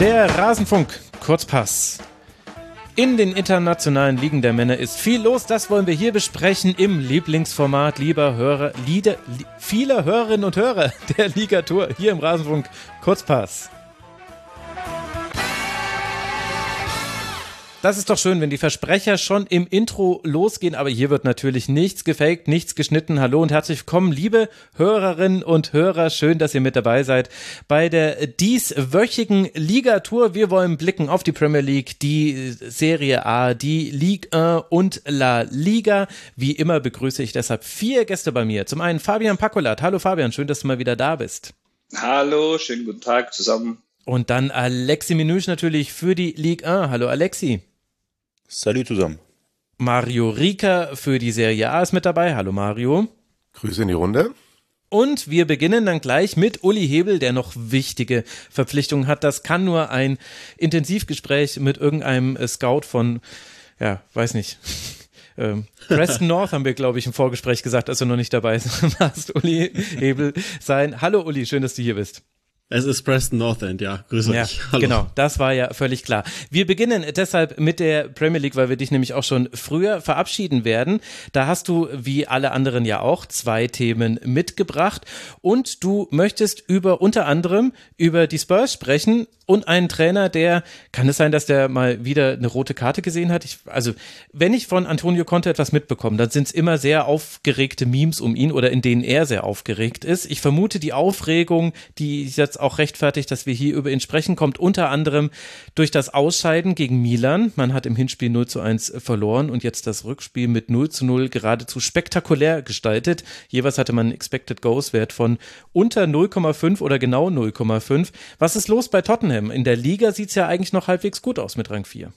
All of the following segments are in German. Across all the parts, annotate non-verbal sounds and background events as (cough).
Der Rasenfunk Kurzpass. In den internationalen Ligen der Männer ist viel los. Das wollen wir hier besprechen im Lieblingsformat lieber Hörer, Lieder, li vieler Hörerinnen und Hörer der Ligatur hier im Rasenfunk Kurzpass. Das ist doch schön, wenn die Versprecher schon im Intro losgehen, aber hier wird natürlich nichts gefaked, nichts geschnitten. Hallo und herzlich willkommen, liebe Hörerinnen und Hörer. Schön, dass ihr mit dabei seid bei der dieswöchigen Ligatur. Wir wollen blicken auf die Premier League, die Serie A, die Ligue 1 und La Liga. Wie immer begrüße ich deshalb vier Gäste bei mir. Zum einen Fabian Pakolat. Hallo Fabian, schön, dass du mal wieder da bist. Hallo, schönen guten Tag zusammen. Und dann Alexi Minouche natürlich für die Ligue 1. Hallo Alexi. Salut zusammen. Mario Rika für die Serie A ist mit dabei. Hallo Mario. Grüße in die Runde. Und wir beginnen dann gleich mit Uli Hebel, der noch wichtige Verpflichtungen hat. Das kann nur ein Intensivgespräch mit irgendeinem Scout von, ja, weiß nicht. (laughs) Ähm, Preston North haben wir, glaube ich, im Vorgespräch gesagt, als du noch nicht dabei (laughs) warst, Uli Hebel sein. Hallo Uli, schön, dass du hier bist. Es ist Preston North End, ja. Grüße ja, euch. Hallo. Genau, das war ja völlig klar. Wir beginnen deshalb mit der Premier League, weil wir dich nämlich auch schon früher verabschieden werden. Da hast du, wie alle anderen ja auch, zwei Themen mitgebracht und du möchtest über unter anderem über die Spurs sprechen und einen Trainer, der, kann es sein, dass der mal wieder eine rote Karte gesehen hat? Ich, also, wenn ich von Antonio Conte etwas mitbekomme, dann sind es immer sehr aufgeregte Memes um ihn oder in denen er sehr aufgeregt ist. Ich vermute, die Aufregung, die jetzt auch rechtfertigt, dass wir hier über ihn sprechen, kommt unter anderem durch das Ausscheiden gegen Milan. Man hat im Hinspiel 0 zu 1 verloren und jetzt das Rückspiel mit 0 zu 0 geradezu spektakulär gestaltet. Jeweils hatte man einen Expected Goals Wert von unter 0,5 oder genau 0,5. Was ist los bei Tottenham? In der Liga sieht's ja eigentlich noch halbwegs gut aus mit Rang 4.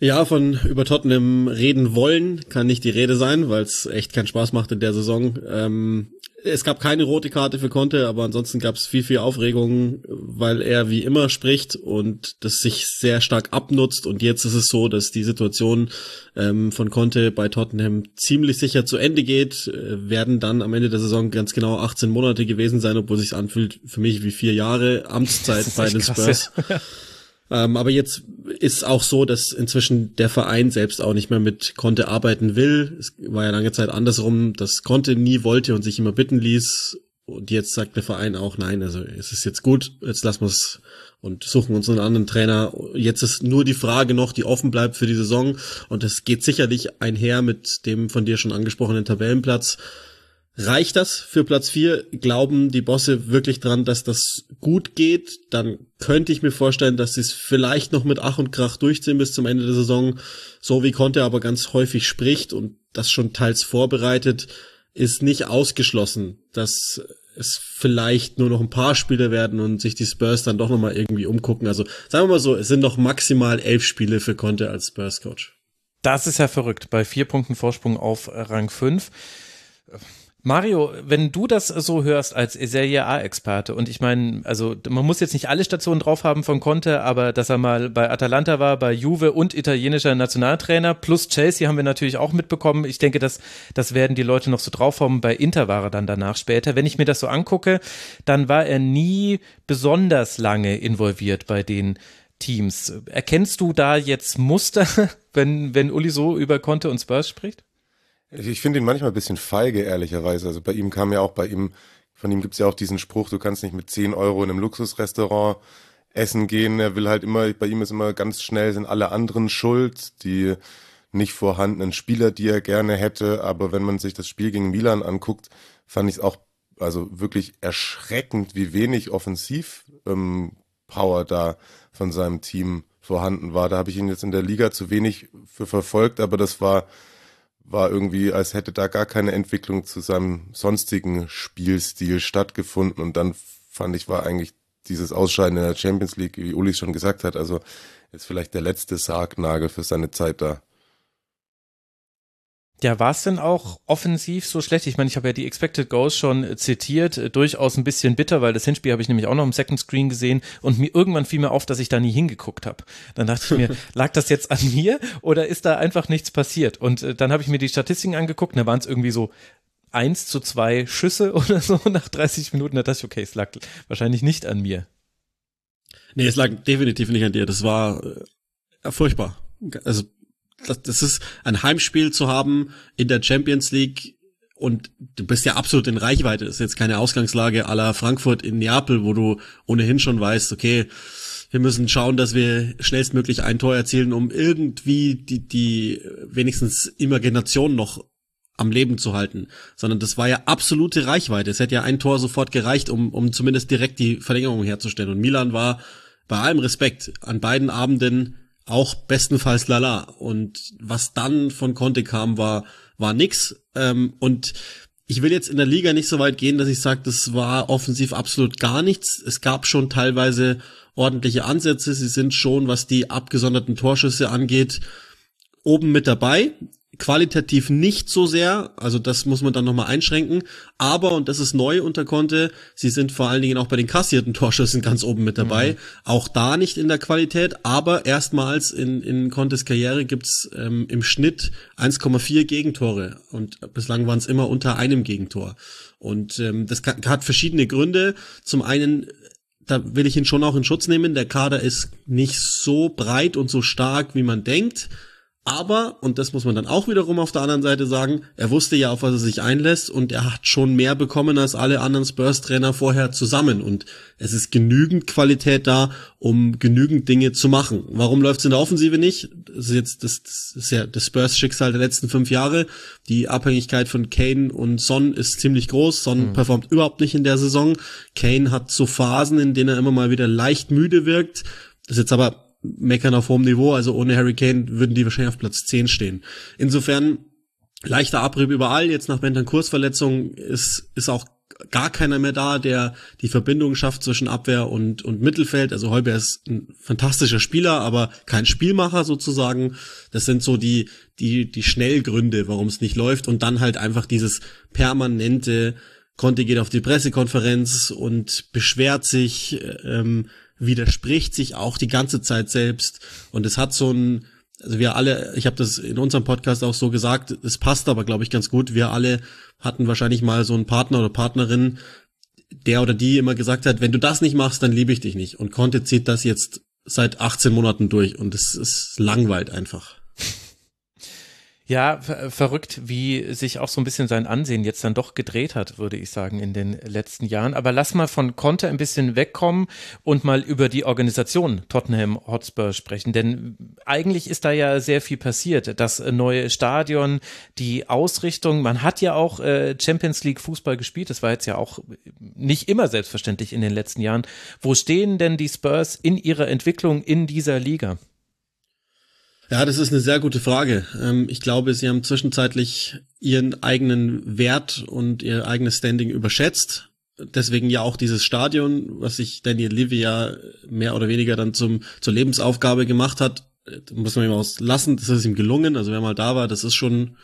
Ja, von über Tottenham reden wollen kann nicht die Rede sein, weil es echt keinen Spaß macht in der Saison. Ähm, es gab keine rote Karte für Conte, aber ansonsten gab es viel, viel Aufregung, weil er wie immer spricht und das sich sehr stark abnutzt. Und jetzt ist es so, dass die Situation ähm, von Conte bei Tottenham ziemlich sicher zu Ende geht. Äh, werden dann am Ende der Saison ganz genau 18 Monate gewesen sein, obwohl sich anfühlt für mich wie vier Jahre Amtszeit (laughs) bei den Spurs. Ähm, aber jetzt ist auch so, dass inzwischen der Verein selbst auch nicht mehr mit Conte arbeiten will. Es war ja lange Zeit andersrum, dass Conte nie wollte und sich immer bitten ließ. Und jetzt sagt der Verein auch, nein, also es ist jetzt gut, jetzt lassen wir es und suchen uns einen anderen Trainer. Jetzt ist nur die Frage noch, die offen bleibt für die Saison. Und es geht sicherlich einher mit dem von dir schon angesprochenen Tabellenplatz. Reicht das für Platz vier? Glauben die Bosse wirklich dran, dass das gut geht? Dann könnte ich mir vorstellen, dass sie es vielleicht noch mit Ach und Krach durchziehen bis zum Ende der Saison. So wie Conte aber ganz häufig spricht und das schon teils vorbereitet, ist nicht ausgeschlossen, dass es vielleicht nur noch ein paar Spiele werden und sich die Spurs dann doch nochmal irgendwie umgucken. Also sagen wir mal so, es sind noch maximal elf Spiele für Conte als Spurs-Coach. Das ist ja verrückt, bei vier Punkten Vorsprung auf Rang fünf Mario, wenn du das so hörst als Serie A-Experte und ich meine, also man muss jetzt nicht alle Stationen drauf haben von Conte, aber dass er mal bei Atalanta war, bei Juve und italienischer Nationaltrainer plus Chelsea haben wir natürlich auch mitbekommen. Ich denke, das, das werden die Leute noch so drauf haben. Bei Inter war er dann danach später. Wenn ich mir das so angucke, dann war er nie besonders lange involviert bei den Teams. Erkennst du da jetzt Muster, (laughs) wenn, wenn Uli so über Conte und Spurs spricht? Ich finde ihn manchmal ein bisschen feige, ehrlicherweise. Also bei ihm kam ja auch bei ihm, von ihm gibt's ja auch diesen Spruch, du kannst nicht mit 10 Euro in einem Luxusrestaurant essen gehen. Er will halt immer, bei ihm ist immer ganz schnell, sind alle anderen schuld, die nicht vorhandenen Spieler, die er gerne hätte. Aber wenn man sich das Spiel gegen Milan anguckt, fand ich es auch also wirklich erschreckend, wie wenig Offensivpower ähm, da von seinem Team vorhanden war. Da habe ich ihn jetzt in der Liga zu wenig für verfolgt, aber das war war irgendwie, als hätte da gar keine Entwicklung zu seinem sonstigen Spielstil stattgefunden. Und dann fand ich, war eigentlich dieses Ausscheiden in der Champions League, wie Uli schon gesagt hat, also ist vielleicht der letzte Sargnagel für seine Zeit da. Ja, war es denn auch offensiv so schlecht? Ich meine, ich habe ja die Expected Goals schon zitiert, äh, durchaus ein bisschen bitter, weil das Hinspiel habe ich nämlich auch noch im Second Screen gesehen und mir irgendwann fiel mir auf, dass ich da nie hingeguckt habe. Dann dachte ich mir, (laughs) lag das jetzt an mir oder ist da einfach nichts passiert? Und äh, dann habe ich mir die Statistiken angeguckt, und da waren es irgendwie so eins zu zwei Schüsse (laughs) oder so nach 30 Minuten. Da dachte ich, okay, es lag wahrscheinlich nicht an mir. Nee, es lag definitiv nicht an dir. Das war äh, furchtbar. Also das, das ist ein Heimspiel zu haben in der Champions League und du bist ja absolut in Reichweite. Das ist jetzt keine Ausgangslage aller Frankfurt in Neapel, wo du ohnehin schon weißt, okay, wir müssen schauen, dass wir schnellstmöglich ein Tor erzielen, um irgendwie die, die wenigstens Imagination noch am Leben zu halten, sondern das war ja absolute Reichweite. Es hätte ja ein Tor sofort gereicht, um, um zumindest direkt die Verlängerung herzustellen. Und Milan war bei allem Respekt an beiden Abenden auch bestenfalls lala. Und was dann von Conte kam, war, war nix. Ähm, und ich will jetzt in der Liga nicht so weit gehen, dass ich sage, das war offensiv absolut gar nichts. Es gab schon teilweise ordentliche Ansätze. Sie sind schon, was die abgesonderten Torschüsse angeht, oben mit dabei qualitativ nicht so sehr, also das muss man dann nochmal einschränken, aber, und das ist neu unter Conte, sie sind vor allen Dingen auch bei den kassierten (laughs) Torschüssen ganz oben mit dabei, mhm. auch da nicht in der Qualität, aber erstmals in, in Contes Karriere gibt's ähm, im Schnitt 1,4 Gegentore und bislang waren es immer unter einem Gegentor. Und ähm, das hat verschiedene Gründe. Zum einen da will ich ihn schon auch in Schutz nehmen. Der Kader ist nicht so breit und so stark, wie man denkt. Aber, und das muss man dann auch wiederum auf der anderen Seite sagen, er wusste ja, auf was er sich einlässt und er hat schon mehr bekommen als alle anderen Spurs-Trainer vorher zusammen. Und es ist genügend Qualität da, um genügend Dinge zu machen. Warum läuft es in der Offensive nicht? Das ist jetzt das, das ist ja das Spurs-Schicksal der letzten fünf Jahre. Die Abhängigkeit von Kane und Son ist ziemlich groß. Son mhm. performt überhaupt nicht in der Saison. Kane hat so Phasen, in denen er immer mal wieder leicht müde wirkt. Das ist jetzt aber meckern auf hohem Niveau. Also ohne Harry Kane würden die wahrscheinlich auf Platz 10 stehen. Insofern leichter Abrieb überall. Jetzt nach Bentancurs Verletzung ist, ist auch gar keiner mehr da, der die Verbindung schafft zwischen Abwehr und, und Mittelfeld. Also Heuber ist ein fantastischer Spieler, aber kein Spielmacher sozusagen. Das sind so die, die, die Schnellgründe, warum es nicht läuft. Und dann halt einfach dieses permanente, Conte geht auf die Pressekonferenz und beschwert sich, ähm, widerspricht sich auch die ganze Zeit selbst und es hat so ein also wir alle, ich habe das in unserem Podcast auch so gesagt, es passt aber glaube ich ganz gut. Wir alle hatten wahrscheinlich mal so einen Partner oder Partnerin, der oder die immer gesagt hat, wenn du das nicht machst, dann liebe ich dich nicht. Und Conte zieht das jetzt seit 18 Monaten durch und es ist langweilt einfach. Ja, ver verrückt, wie sich auch so ein bisschen sein Ansehen jetzt dann doch gedreht hat, würde ich sagen, in den letzten Jahren. Aber lass mal von Conte ein bisschen wegkommen und mal über die Organisation Tottenham Hotspur sprechen. Denn eigentlich ist da ja sehr viel passiert. Das neue Stadion, die Ausrichtung. Man hat ja auch äh, Champions League Fußball gespielt. Das war jetzt ja auch nicht immer selbstverständlich in den letzten Jahren. Wo stehen denn die Spurs in ihrer Entwicklung in dieser Liga? Ja, das ist eine sehr gute Frage. Ähm, ich glaube, sie haben zwischenzeitlich ihren eigenen Wert und ihr eigenes Standing überschätzt. Deswegen ja auch dieses Stadion, was sich Daniel Levy ja mehr oder weniger dann zum, zur Lebensaufgabe gemacht hat, muss man ihm auslassen. Das ist ihm gelungen. Also wer mal da war, das ist schon,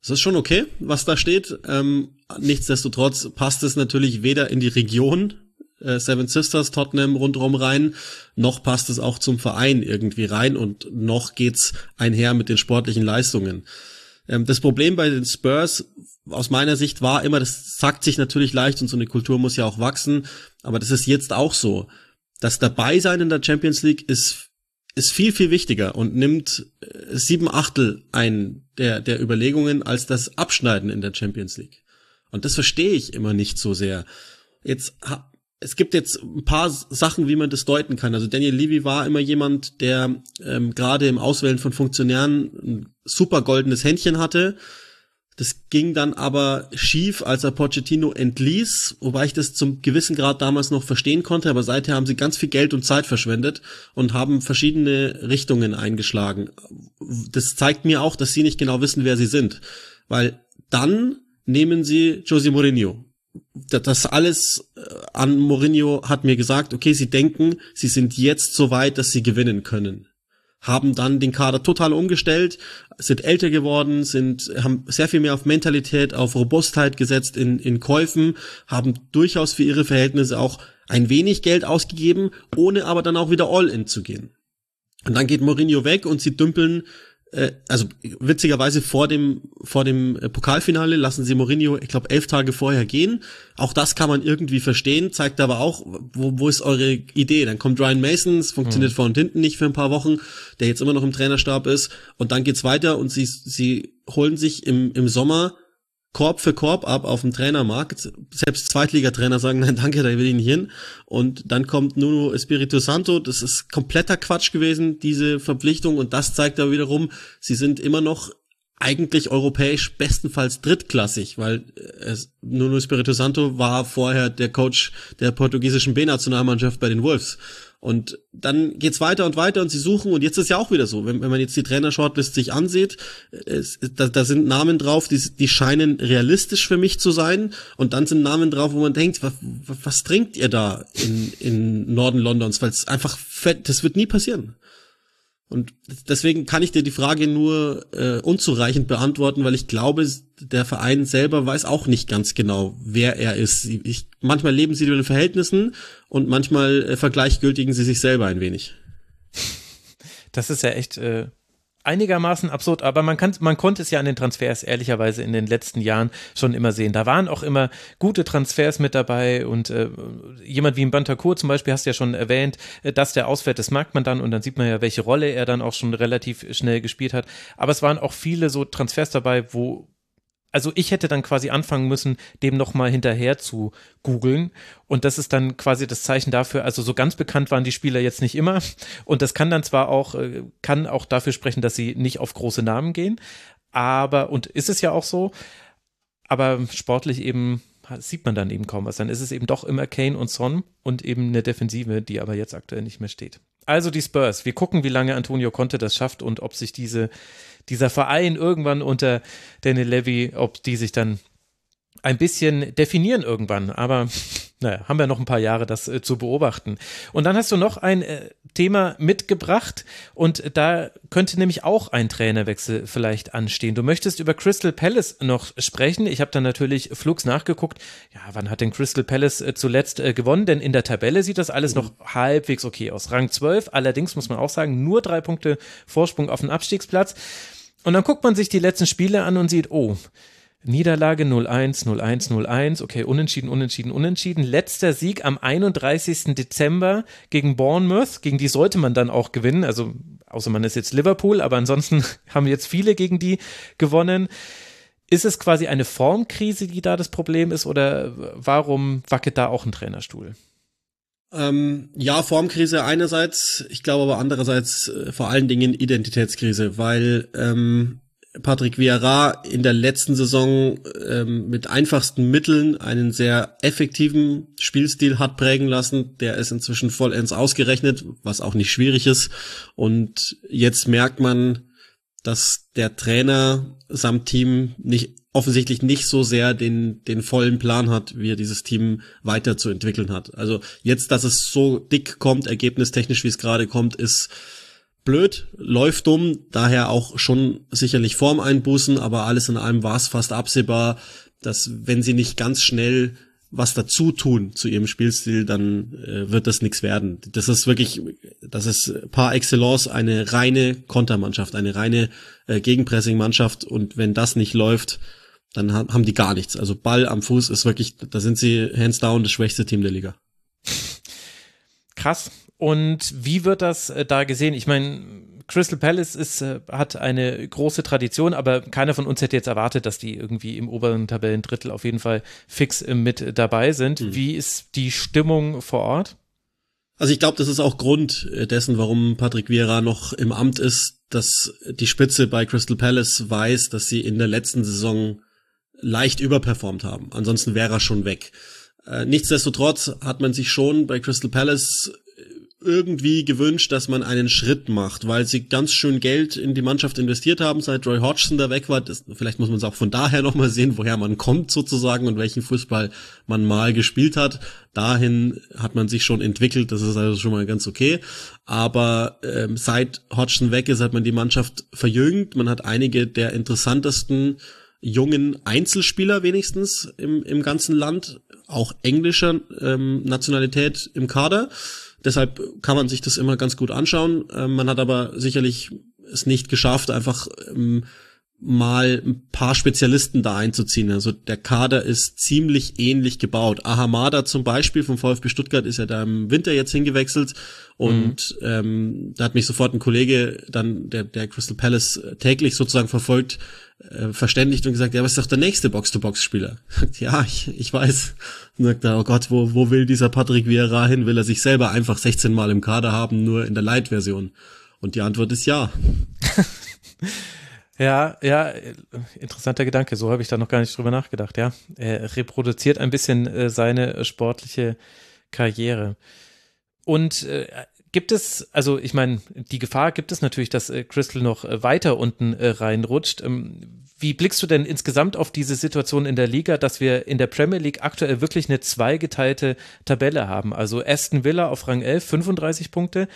das ist schon okay, was da steht. Ähm, nichtsdestotrotz passt es natürlich weder in die Region äh, Seven Sisters Tottenham rundherum rein, noch passt es auch zum Verein irgendwie rein und noch geht's einher mit den sportlichen Leistungen. Ähm, das Problem bei den Spurs aus meiner Sicht war immer, das sagt sich natürlich leicht und so eine Kultur muss ja auch wachsen, aber das ist jetzt auch so. Das Dabeisein in der Champions League ist, ist viel, viel wichtiger und nimmt äh, sieben Achtel ein der, der Überlegungen als das Abschneiden in der Champions League. Und das verstehe ich immer nicht so sehr. Jetzt es gibt jetzt ein paar Sachen, wie man das deuten kann. Also Daniel Levy war immer jemand, der ähm, gerade im Auswählen von Funktionären ein super goldenes Händchen hatte. Das ging dann aber schief, als er Pochettino entließ, wobei ich das zum gewissen Grad damals noch verstehen konnte, aber seither haben sie ganz viel Geld und Zeit verschwendet und haben verschiedene Richtungen eingeschlagen. Das zeigt mir auch, dass sie nicht genau wissen, wer sie sind. Weil dann nehmen sie Jose Mourinho das alles äh, an Mourinho hat mir gesagt, okay, sie denken, sie sind jetzt so weit, dass sie gewinnen können. Haben dann den Kader total umgestellt, sind älter geworden, sind, haben sehr viel mehr auf Mentalität, auf Robustheit gesetzt in, in Käufen, haben durchaus für ihre Verhältnisse auch ein wenig Geld ausgegeben, ohne aber dann auch wieder all in zu gehen. Und dann geht Mourinho weg und sie dümpeln also witzigerweise vor dem vor dem äh, Pokalfinale lassen sie Mourinho, ich glaube elf Tage vorher gehen. Auch das kann man irgendwie verstehen, zeigt aber auch, wo, wo ist eure Idee? Dann kommt Ryan Mason, es funktioniert mhm. vor und hinten nicht für ein paar Wochen, der jetzt immer noch im Trainerstab ist, und dann geht's weiter und sie sie holen sich im im Sommer Korb für Korb ab auf dem Trainermarkt. Selbst Zweitligatrainer sagen, nein, danke, da will ich nicht hin. Und dann kommt Nuno Espirito Santo. Das ist kompletter Quatsch gewesen, diese Verpflichtung. Und das zeigt da wiederum, sie sind immer noch eigentlich europäisch bestenfalls drittklassig, weil äh, es, Nuno Espirito Santo war vorher der Coach der portugiesischen B-Nationalmannschaft bei den Wolves. Und dann geht's weiter und weiter und sie suchen. Und jetzt ist ja auch wieder so, wenn, wenn man jetzt die Trainer-Shortlist sich ansieht, es, da, da sind Namen drauf, die, die scheinen realistisch für mich zu sein. Und dann sind Namen drauf, wo man denkt, was, was trinkt ihr da in, in Norden Londons, weil es einfach fett, das wird nie passieren. Und deswegen kann ich dir die Frage nur äh, unzureichend beantworten, weil ich glaube, der Verein selber weiß auch nicht ganz genau, wer er ist. Ich, manchmal leben sie in den Verhältnissen und manchmal äh, vergleichgültigen sie sich selber ein wenig. Das ist ja echt äh, einigermaßen absurd, aber man kann, man konnte es ja an den Transfers ehrlicherweise in den letzten Jahren schon immer sehen. Da waren auch immer gute Transfers mit dabei und äh, jemand wie ein Bantakur zum Beispiel hast du ja schon erwähnt, äh, dass der ausfällt, das merkt man dann und dann sieht man ja, welche Rolle er dann auch schon relativ schnell gespielt hat. Aber es waren auch viele so Transfers dabei, wo also ich hätte dann quasi anfangen müssen, dem nochmal hinterher zu googeln. Und das ist dann quasi das Zeichen dafür, also so ganz bekannt waren die Spieler jetzt nicht immer. Und das kann dann zwar auch, äh, kann auch dafür sprechen, dass sie nicht auf große Namen gehen. Aber, und ist es ja auch so, aber sportlich eben sieht man dann eben kaum was. Dann ist es eben doch immer Kane und Son und eben eine Defensive, die aber jetzt aktuell nicht mehr steht. Also die Spurs. Wir gucken, wie lange Antonio Conte das schafft und ob sich diese, dieser Verein irgendwann unter Daniel Levy, ob die sich dann ein bisschen definieren irgendwann. Aber naja, haben wir noch ein paar Jahre, das äh, zu beobachten. Und dann hast du noch ein äh, Thema mitgebracht und da könnte nämlich auch ein Trainerwechsel vielleicht anstehen. Du möchtest über Crystal Palace noch sprechen. Ich habe dann natürlich flugs nachgeguckt. Ja, wann hat denn Crystal Palace äh, zuletzt gewonnen? Denn in der Tabelle sieht das alles noch halbwegs okay aus. Rang 12, allerdings muss man auch sagen, nur drei Punkte Vorsprung auf den Abstiegsplatz. Und dann guckt man sich die letzten Spiele an und sieht, oh, Niederlage 0-1, 0-1, 0-1, okay, unentschieden, unentschieden, unentschieden. Letzter Sieg am 31. Dezember gegen Bournemouth, gegen die sollte man dann auch gewinnen, also außer man ist jetzt Liverpool, aber ansonsten (laughs) haben jetzt viele gegen die gewonnen. Ist es quasi eine Formkrise, die da das Problem ist, oder warum wackelt da auch ein Trainerstuhl? Ähm, ja, Formkrise einerseits, ich glaube aber andererseits äh, vor allen Dingen Identitätskrise, weil ähm, Patrick Vieira in der letzten Saison ähm, mit einfachsten Mitteln einen sehr effektiven Spielstil hat prägen lassen. Der ist inzwischen vollends ausgerechnet, was auch nicht schwierig ist. Und jetzt merkt man, dass der Trainer samt Team nicht offensichtlich nicht so sehr den den vollen Plan hat, wie er dieses Team weiterzuentwickeln hat. Also jetzt, dass es so dick kommt, ergebnistechnisch wie es gerade kommt, ist blöd, läuft dumm, daher auch schon sicherlich Form einbußen, aber alles in allem war es fast absehbar, dass wenn sie nicht ganz schnell was dazu tun zu ihrem Spielstil, dann äh, wird das nichts werden. Das ist wirklich, das ist par excellence eine reine Kontermannschaft, eine reine äh, Gegenpressing-Mannschaft und wenn das nicht läuft, dann haben die gar nichts. Also Ball am Fuß ist wirklich, da sind sie hands down das schwächste Team der Liga. Krass, und wie wird das äh, da gesehen? Ich meine, Crystal Palace ist, äh, hat eine große Tradition, aber keiner von uns hätte jetzt erwartet, dass die irgendwie im oberen Tabellendrittel auf jeden Fall fix äh, mit dabei sind. Mhm. Wie ist die Stimmung vor Ort? Also ich glaube, das ist auch Grund dessen, warum Patrick Vieira noch im Amt ist, dass die Spitze bei Crystal Palace weiß, dass sie in der letzten Saison leicht überperformt haben. Ansonsten wäre er schon weg. Nichtsdestotrotz hat man sich schon bei Crystal Palace irgendwie gewünscht, dass man einen Schritt macht, weil sie ganz schön Geld in die Mannschaft investiert haben, seit Roy Hodgson da weg war. Das, vielleicht muss man es auch von daher nochmal sehen, woher man kommt sozusagen und welchen Fußball man mal gespielt hat. Dahin hat man sich schon entwickelt, das ist also schon mal ganz okay. Aber ähm, seit Hodgson weg ist, hat man die Mannschaft verjüngt. Man hat einige der interessantesten jungen Einzelspieler wenigstens im, im ganzen Land, auch englischer ähm, Nationalität im Kader. Deshalb kann man sich das immer ganz gut anschauen. Ähm, man hat aber sicherlich es nicht geschafft, einfach ähm, mal ein paar Spezialisten da einzuziehen. Also der Kader ist ziemlich ähnlich gebaut. Ahamada zum Beispiel vom VfB Stuttgart ist ja da im Winter jetzt hingewechselt und mhm. ähm, da hat mich sofort ein Kollege dann, der, der Crystal Palace täglich sozusagen verfolgt, äh, verständigt und gesagt, ja, was ist doch der nächste Box-to-Box-Spieler? (laughs) ja, ich, ich weiß. Und sagt er, oh Gott, wo, wo will dieser Patrick Vieira hin? Will er sich selber einfach 16 Mal im Kader haben, nur in der Light-Version? Und die Antwort ist ja. (laughs) Ja, ja, interessanter Gedanke. So habe ich da noch gar nicht drüber nachgedacht. Ja, er reproduziert ein bisschen äh, seine sportliche Karriere. Und äh, gibt es, also ich meine, die Gefahr gibt es natürlich, dass äh, Crystal noch äh, weiter unten äh, reinrutscht. Ähm, wie blickst du denn insgesamt auf diese Situation in der Liga, dass wir in der Premier League aktuell wirklich eine zweigeteilte Tabelle haben? Also Aston Villa auf Rang 11, 35 Punkte,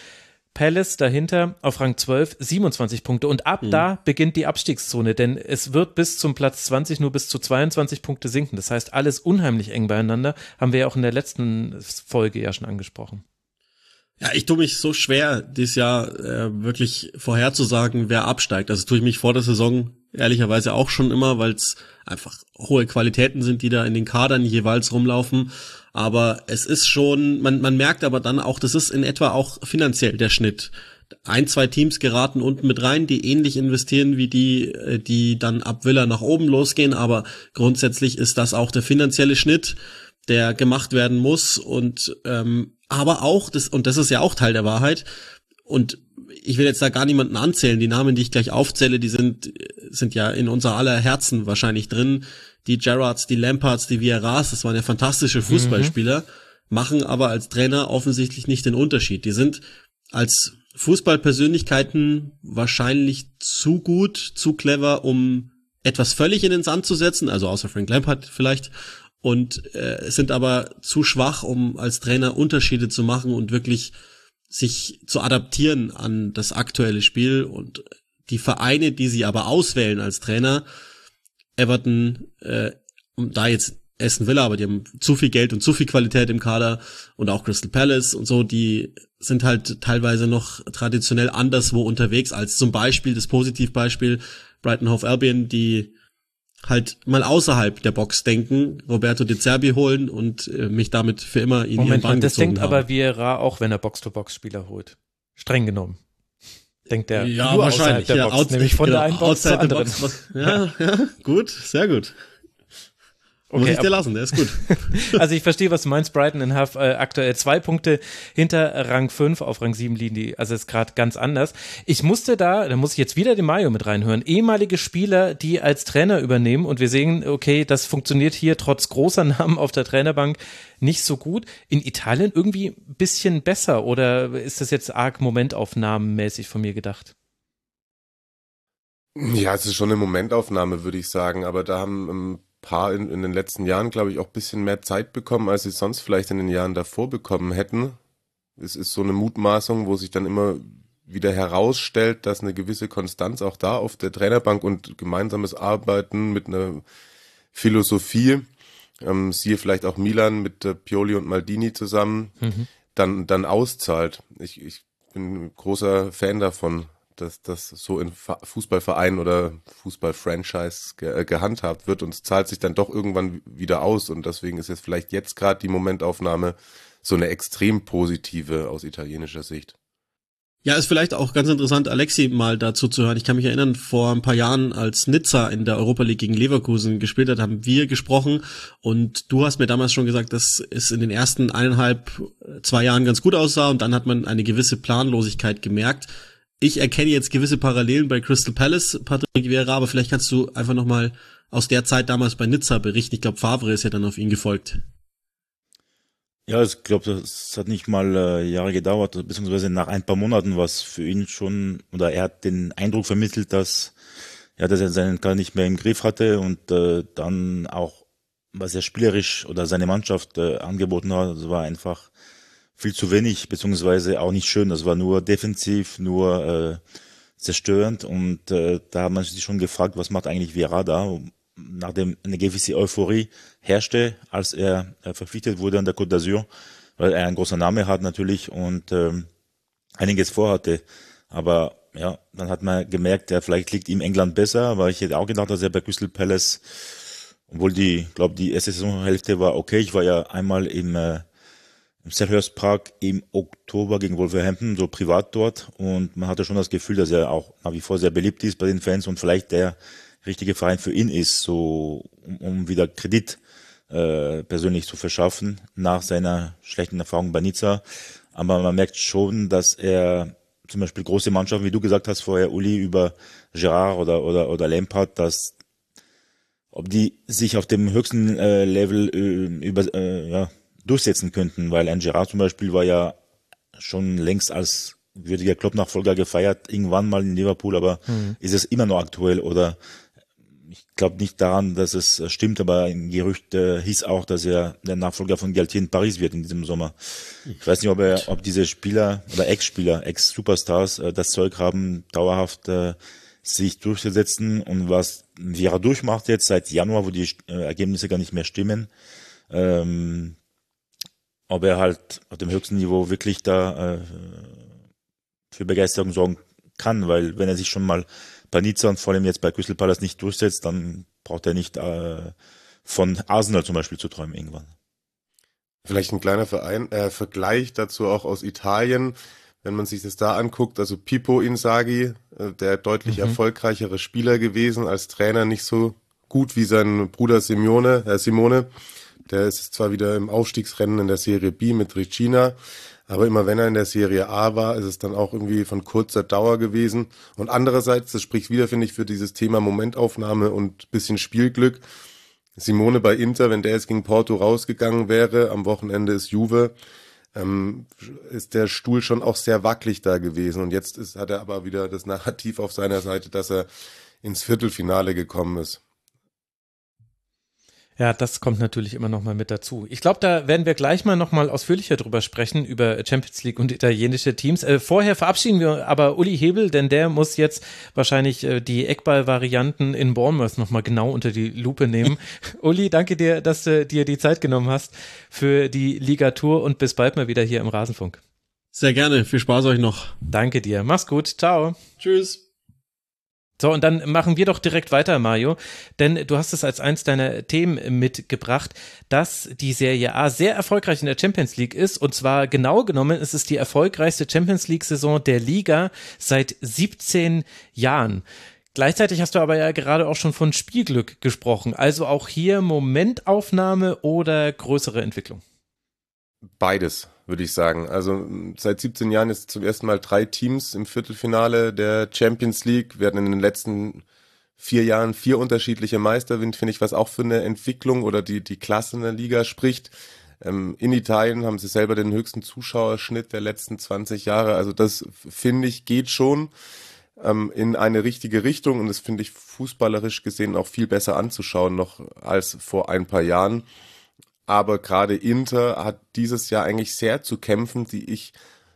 Palace dahinter auf Rang 12 27 Punkte und ab mhm. da beginnt die Abstiegszone, denn es wird bis zum Platz 20 nur bis zu 22 Punkte sinken. Das heißt, alles unheimlich eng beieinander, haben wir ja auch in der letzten Folge ja schon angesprochen. Ja, ich tue mich so schwer, dieses Jahr äh, wirklich vorherzusagen, wer absteigt. Also tue ich mich vor der Saison ehrlicherweise auch schon immer, weil es einfach hohe Qualitäten sind, die da in den Kadern jeweils rumlaufen. Aber es ist schon, man, man merkt aber dann auch, das ist in etwa auch finanziell der Schnitt. Ein, zwei Teams geraten unten mit rein, die ähnlich investieren wie die, äh, die dann ab Villa nach oben losgehen, aber grundsätzlich ist das auch der finanzielle Schnitt, der gemacht werden muss. Und ähm, aber auch, das, und das ist ja auch Teil der Wahrheit, und ich will jetzt da gar niemanden anzählen, die Namen, die ich gleich aufzähle, die sind, sind ja in unser aller Herzen wahrscheinlich drin die Gerrards, die Lampards, die Vieras, das waren ja fantastische Fußballspieler, mhm. machen aber als Trainer offensichtlich nicht den Unterschied. Die sind als Fußballpersönlichkeiten wahrscheinlich zu gut, zu clever, um etwas völlig in den Sand zu setzen, also außer Frank Lampard vielleicht, und äh, sind aber zu schwach, um als Trainer Unterschiede zu machen und wirklich sich zu adaptieren an das aktuelle Spiel und die Vereine, die sie aber auswählen als Trainer, Everton, äh, da jetzt Aston Villa, aber die haben zu viel Geld und zu viel Qualität im Kader und auch Crystal Palace und so, die sind halt teilweise noch traditionell anderswo unterwegs als zum Beispiel das Positivbeispiel Brighton Hove Albion, die halt mal außerhalb der Box denken, Roberto De Zerbi holen und äh, mich damit für immer in Moment, ihren Bann das denkt haben. aber Vieira auch, wenn er Box-to-Box-Spieler holt. Streng genommen denkt der ja, wahrscheinlich, der ja, Box, nämlich von genau, der einen Box zur anderen. Box, ja, ja, gut, sehr gut. Okay, Muss ich dir lassen, der ist gut. (laughs) also ich verstehe, was du meinst. Brighton in Half äh, aktuell zwei Punkte hinter Rang 5, auf Rang 7 liegen die, also ist gerade ganz anders. Ich musste da, da muss ich jetzt wieder den Mario mit reinhören, ehemalige Spieler, die als Trainer übernehmen und wir sehen, okay, das funktioniert hier trotz großer Namen auf der Trainerbank nicht so gut. In Italien irgendwie ein bisschen besser oder ist das jetzt arg momentaufnahmenmäßig von mir gedacht? Ja, es ist schon eine Momentaufnahme, würde ich sagen, aber da haben ähm, paar in, in den letzten Jahren, glaube ich, auch ein bisschen mehr Zeit bekommen, als sie sonst vielleicht in den Jahren davor bekommen hätten. Es ist so eine Mutmaßung, wo sich dann immer wieder herausstellt, dass eine gewisse Konstanz auch da auf der Trainerbank und gemeinsames Arbeiten mit einer Philosophie, ähm, siehe vielleicht auch Milan mit äh, Pioli und Maldini zusammen, mhm. dann, dann auszahlt. Ich, ich bin ein großer Fan davon, dass das so in Fußballvereinen oder Fußballfranchise ge äh, gehandhabt wird und es zahlt sich dann doch irgendwann wieder aus und deswegen ist jetzt vielleicht jetzt gerade die Momentaufnahme so eine extrem positive aus italienischer Sicht. Ja, ist vielleicht auch ganz interessant, Alexi mal dazu zu hören. Ich kann mich erinnern, vor ein paar Jahren, als Nizza in der Europa League gegen Leverkusen gespielt hat, haben wir gesprochen und du hast mir damals schon gesagt, dass es in den ersten eineinhalb, zwei Jahren ganz gut aussah und dann hat man eine gewisse Planlosigkeit gemerkt ich erkenne jetzt gewisse Parallelen bei Crystal Palace, Patrick Vieira, aber vielleicht kannst du einfach nochmal aus der Zeit damals bei Nizza berichten. Ich glaube, Favre ist ja dann auf ihn gefolgt. Ja, ich glaube, das hat nicht mal äh, Jahre gedauert, beziehungsweise nach ein paar Monaten war es für ihn schon, oder er hat den Eindruck vermittelt, dass, ja, dass er seinen Kader nicht mehr im Griff hatte und äh, dann auch, was er spielerisch oder seine Mannschaft äh, angeboten hat, das war einfach viel zu wenig, beziehungsweise auch nicht schön. Das war nur defensiv, nur äh, zerstörend. Und äh, da hat man sich schon gefragt, was macht eigentlich Vera da? Nachdem eine gewisse Euphorie herrschte, als er äh, verpflichtet wurde an der Côte d'Azur, weil er einen großen Name hat natürlich und ähm, einiges vorhatte. Aber ja, dann hat man gemerkt, ja, vielleicht liegt ihm England besser, aber ich hätte auch gedacht, dass er bei Crystal Palace, obwohl die, glaube die erste Saisonhälfte war okay. Ich war ja einmal im, äh, im Selhurst Park im Oktober gegen Wolverhampton, so privat dort und man hatte schon das Gefühl, dass er auch nach wie vor sehr beliebt ist bei den Fans und vielleicht der richtige Verein für ihn ist, so um, um wieder Kredit äh, persönlich zu verschaffen nach seiner schlechten Erfahrung bei Nizza. Aber man merkt schon, dass er zum Beispiel große Mannschaften, wie du gesagt hast vorher, Uli, über Gerard oder, oder, oder Lampard, dass ob die sich auf dem höchsten äh, Level äh, über, äh, ja, durchsetzen könnten, weil ein Gerard zum Beispiel war ja schon längst als würdiger Klopp-Nachfolger gefeiert, irgendwann mal in Liverpool, aber mhm. ist es immer noch aktuell oder ich glaube nicht daran, dass es stimmt, aber ein Gerücht äh, hieß auch, dass er der Nachfolger von Galtier in Paris wird in diesem Sommer. Ich weiß nicht, ob er, ob diese Spieler oder Ex-Spieler, Ex-Superstars äh, das Zeug haben, dauerhaft äh, sich durchzusetzen und was Vieira durchmacht jetzt seit Januar, wo die äh, Ergebnisse gar nicht mehr stimmen. Ähm, ob er halt auf dem höchsten Niveau wirklich da äh, für Begeisterung sorgen kann, weil wenn er sich schon mal bei Nizza und vor allem jetzt bei Crystal Palace nicht durchsetzt, dann braucht er nicht äh, von Arsenal zum Beispiel zu träumen irgendwann. Vielleicht ein kleiner Verein, äh, Vergleich dazu auch aus Italien, wenn man sich das da anguckt, also Pippo Inzaghi, äh, der deutlich mhm. erfolgreichere Spieler gewesen, als Trainer nicht so gut wie sein Bruder Simone, äh, Simone. Der ist zwar wieder im Aufstiegsrennen in der Serie B mit Ricina, aber immer wenn er in der Serie A war, ist es dann auch irgendwie von kurzer Dauer gewesen. Und andererseits, das spricht wieder, finde ich, für dieses Thema Momentaufnahme und bisschen Spielglück. Simone bei Inter, wenn der jetzt gegen Porto rausgegangen wäre, am Wochenende ist Juve, ähm, ist der Stuhl schon auch sehr wackelig da gewesen. Und jetzt ist, hat er aber wieder das Narrativ auf seiner Seite, dass er ins Viertelfinale gekommen ist. Ja, das kommt natürlich immer noch mal mit dazu. Ich glaube, da werden wir gleich mal noch mal ausführlicher drüber sprechen über Champions League und italienische Teams. Äh, vorher verabschieden wir aber Uli Hebel, denn der muss jetzt wahrscheinlich äh, die Eckball-Varianten in Bournemouth noch mal genau unter die Lupe nehmen. (laughs) Uli, danke dir, dass du dir die Zeit genommen hast für die Ligatur und bis bald mal wieder hier im Rasenfunk. Sehr gerne. Viel Spaß euch noch. Danke dir. Mach's gut. Ciao. Tschüss. So, und dann machen wir doch direkt weiter, Mario, denn du hast es als eins deiner Themen mitgebracht, dass die Serie A sehr erfolgreich in der Champions League ist. Und zwar genau genommen ist es die erfolgreichste Champions League-Saison der Liga seit 17 Jahren. Gleichzeitig hast du aber ja gerade auch schon von Spielglück gesprochen. Also auch hier Momentaufnahme oder größere Entwicklung? Beides würde ich sagen. Also seit 17 Jahren ist zum ersten Mal drei Teams im Viertelfinale der Champions League. Wir hatten in den letzten vier Jahren vier unterschiedliche Meister, finde ich, was auch für eine Entwicklung oder die, die Klasse in der Liga spricht. Ähm, in Italien haben sie selber den höchsten Zuschauerschnitt der letzten 20 Jahre. Also das, finde ich, geht schon ähm, in eine richtige Richtung und das finde ich fußballerisch gesehen auch viel besser anzuschauen noch als vor ein paar Jahren aber gerade Inter hat dieses Jahr eigentlich sehr zu kämpfen, die ich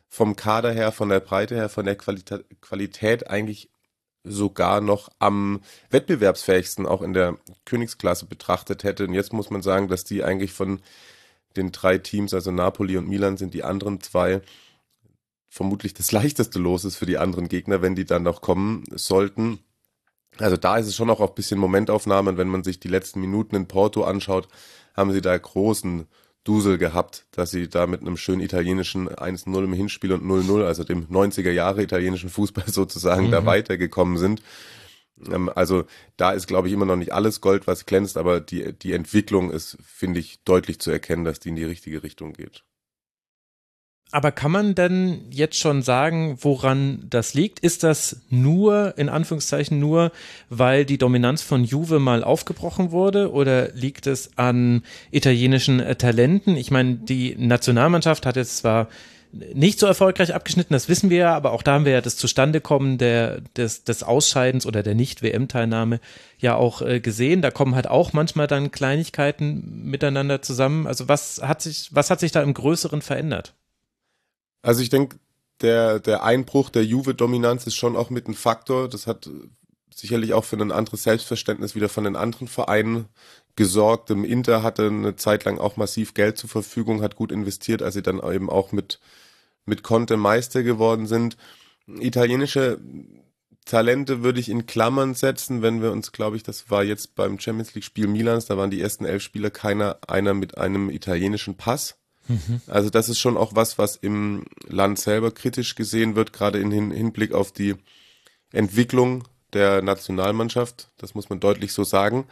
vom Kader her, von der Breite her, von der Qualität, Qualität eigentlich sogar noch am wettbewerbsfähigsten auch in der Königsklasse betrachtet hätte. Und jetzt muss man sagen, dass die eigentlich von den drei Teams, also Napoli und Milan, sind die anderen zwei vermutlich das (laughs) leichteste Los ist für die anderen Gegner, wenn die dann noch kommen sollten. Also da ist es schon auch ein bisschen Momentaufnahme. Und wenn man sich die letzten Minuten in Porto anschaut, haben sie da großen Dusel gehabt, dass sie da mit einem schönen italienischen 1-0 im Hinspiel und 0-0, also dem 90er Jahre italienischen Fußball (laughs) sozusagen, mhm. da weitergekommen sind. Ähm, also da ist, glaube ich, immer noch nicht alles Gold, was glänzt, aber die, die Entwicklung ist, finde ich, deutlich zu erkennen, dass die in die richtige Richtung geht. Aber kann man denn jetzt schon sagen, woran das liegt? Ist das nur, in Anführungszeichen nur, weil die Dominanz von Juve mal aufgebrochen wurde oder liegt es an italienischen äh, Talenten? Ich meine, die Nationalmannschaft hat jetzt zwar nicht so erfolgreich abgeschnitten, das wissen wir ja, aber auch da haben wir ja das Zustandekommen der, des, des Ausscheidens oder der Nicht-WM-Teilnahme ja auch äh, gesehen. Da kommen halt auch manchmal dann Kleinigkeiten miteinander zusammen. Also was hat sich, was hat sich da im Größeren verändert? Also ich denke, der, der Einbruch der Juve-Dominanz ist schon auch mit ein Faktor. Das hat sicherlich auch für ein anderes Selbstverständnis wieder von den anderen Vereinen gesorgt. Im Inter hatte eine Zeit lang auch massiv Geld zur Verfügung, hat gut investiert, als sie dann eben auch mit, mit Conte Meister geworden sind. Italienische Talente würde ich in Klammern setzen, wenn wir uns, glaube ich, das war jetzt beim Champions League Spiel Milans, da waren die ersten elf Spieler keiner, einer mit einem italienischen Pass. Mhm. Also das ist schon auch was, was im Land selber kritisch gesehen wird, gerade im Hinblick auf die Entwicklung der Nationalmannschaft. Das muss man deutlich so sagen.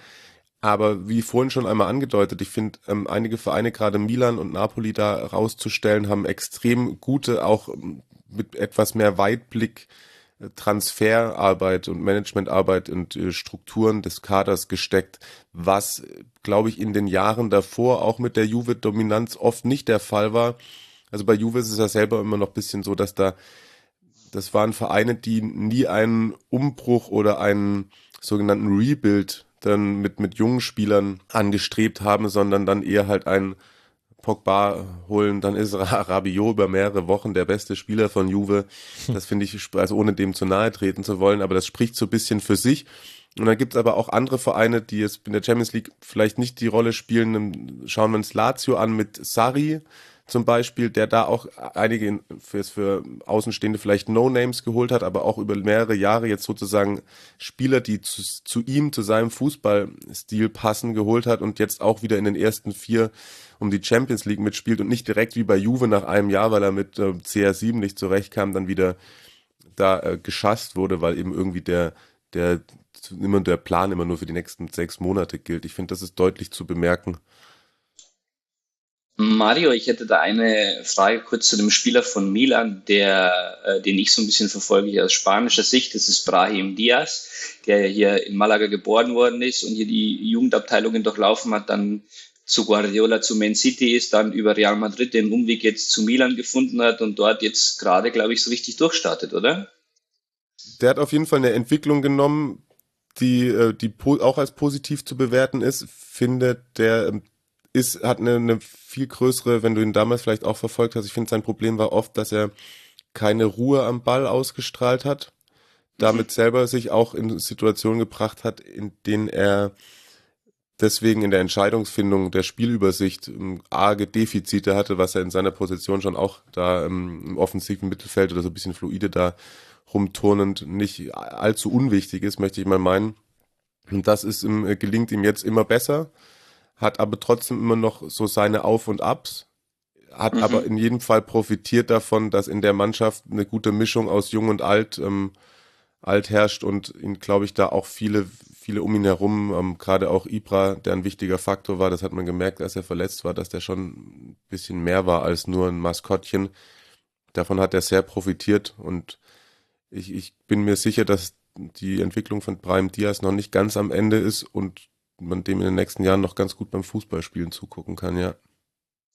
Aber wie vorhin schon einmal angedeutet, ich finde, ähm, einige Vereine, gerade Milan und Napoli da rauszustellen, haben extrem gute, auch ähm, mit etwas mehr Weitblick Transferarbeit und Managementarbeit und äh, Strukturen des Kaders gesteckt, was, glaube ich, in den Jahren davor auch mit der Juve-Dominanz oft nicht der Fall war. Also bei Juve ist es ja selber immer noch bisschen so, dass da, das waren Vereine, die nie einen Umbruch oder einen sogenannten Rebuild dann mit, mit jungen Spielern angestrebt haben, sondern dann eher halt einen Pogba holen, dann ist Rabiot über mehrere Wochen der beste Spieler von Juve. Das finde ich, also ohne dem zu nahe treten zu wollen, aber das spricht so ein bisschen für sich. Und dann gibt es aber auch andere Vereine, die jetzt in der Champions League vielleicht nicht die Rolle spielen. Schauen wir uns Lazio an mit Sari, zum Beispiel, der da auch einige für, für Außenstehende vielleicht No-Names geholt hat, aber auch über mehrere Jahre jetzt sozusagen Spieler, die zu, zu ihm, zu seinem Fußballstil passen, geholt hat und jetzt auch wieder in den ersten vier um die Champions League mitspielt und nicht direkt wie bei Juve nach einem Jahr, weil er mit äh, CR7 nicht zurechtkam, dann wieder da äh, geschasst wurde, weil eben irgendwie der, der, immer der Plan immer nur für die nächsten sechs Monate gilt. Ich finde, das ist deutlich zu bemerken. Mario, ich hätte da eine Frage kurz zu dem Spieler von Milan, der, äh, den ich so ein bisschen verfolge aus spanischer Sicht. Das ist Brahim Diaz, der hier in Malaga geboren worden ist und hier die Jugendabteilungen durchlaufen hat, dann zu Guardiola zu Man City ist, dann über Real Madrid den Umweg jetzt zu Milan gefunden hat und dort jetzt gerade, glaube ich, so richtig durchstartet, oder? Der hat auf jeden Fall eine Entwicklung genommen, die, äh, die auch als positiv zu bewerten ist. Finde, der ist, hat eine, eine viel größere, wenn du ihn damals vielleicht auch verfolgt hast, ich finde sein Problem war oft, dass er keine Ruhe am Ball ausgestrahlt hat, damit mhm. selber sich auch in Situationen gebracht hat, in denen er deswegen in der Entscheidungsfindung der Spielübersicht ähm, arge Defizite hatte, was er in seiner Position schon auch da ähm, im offensiven Mittelfeld oder so ein bisschen fluide da rumturnend nicht allzu unwichtig ist, möchte ich mal meinen. Und das ist ihm, äh, gelingt ihm jetzt immer besser hat aber trotzdem immer noch so seine Auf und Abs, hat mhm. aber in jedem Fall profitiert davon, dass in der Mannschaft eine gute Mischung aus Jung und Alt, ähm, Alt herrscht und ihn, glaube ich, da auch viele, viele um ihn herum, ähm, gerade auch Ibra, der ein wichtiger Faktor war, das hat man gemerkt, als er verletzt war, dass der schon ein bisschen mehr war als nur ein Maskottchen. Davon hat er sehr profitiert und ich, ich bin mir sicher, dass die Entwicklung von Brahim Diaz noch nicht ganz am Ende ist und man dem in den nächsten Jahren noch ganz gut beim Fußballspielen zugucken kann, ja.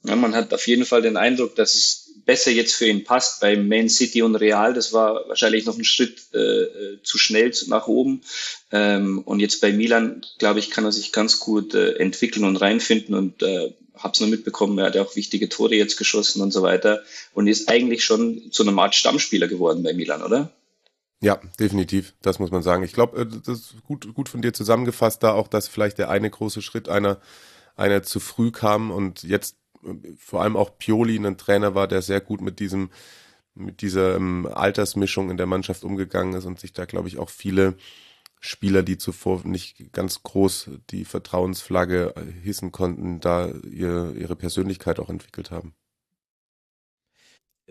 Ja, man hat auf jeden Fall den Eindruck, dass es besser jetzt für ihn passt bei Man City und Real. Das war wahrscheinlich noch ein Schritt äh, äh zu schnell nach oben. Ähm, und jetzt bei Milan, glaube ich, kann er sich ganz gut äh, entwickeln und reinfinden und äh, habe es nur mitbekommen, er hat ja auch wichtige Tore jetzt geschossen und so weiter und ist eigentlich schon zu einem Art Stammspieler geworden bei Milan, oder? Ja, definitiv. Das muss man sagen. Ich glaube, äh, das ist gut, gut von dir zusammengefasst, da auch, dass vielleicht der eine große Schritt einer, einer zu früh kam und jetzt äh, vor allem auch Pioli ein Trainer war, der sehr gut mit diesem, mit dieser Altersmischung in der Mannschaft umgegangen ist und sich da, glaube ich, auch viele Spieler, die zuvor nicht ganz groß die Vertrauensflagge äh, hissen konnten, da ihr, ihre Persönlichkeit auch entwickelt haben.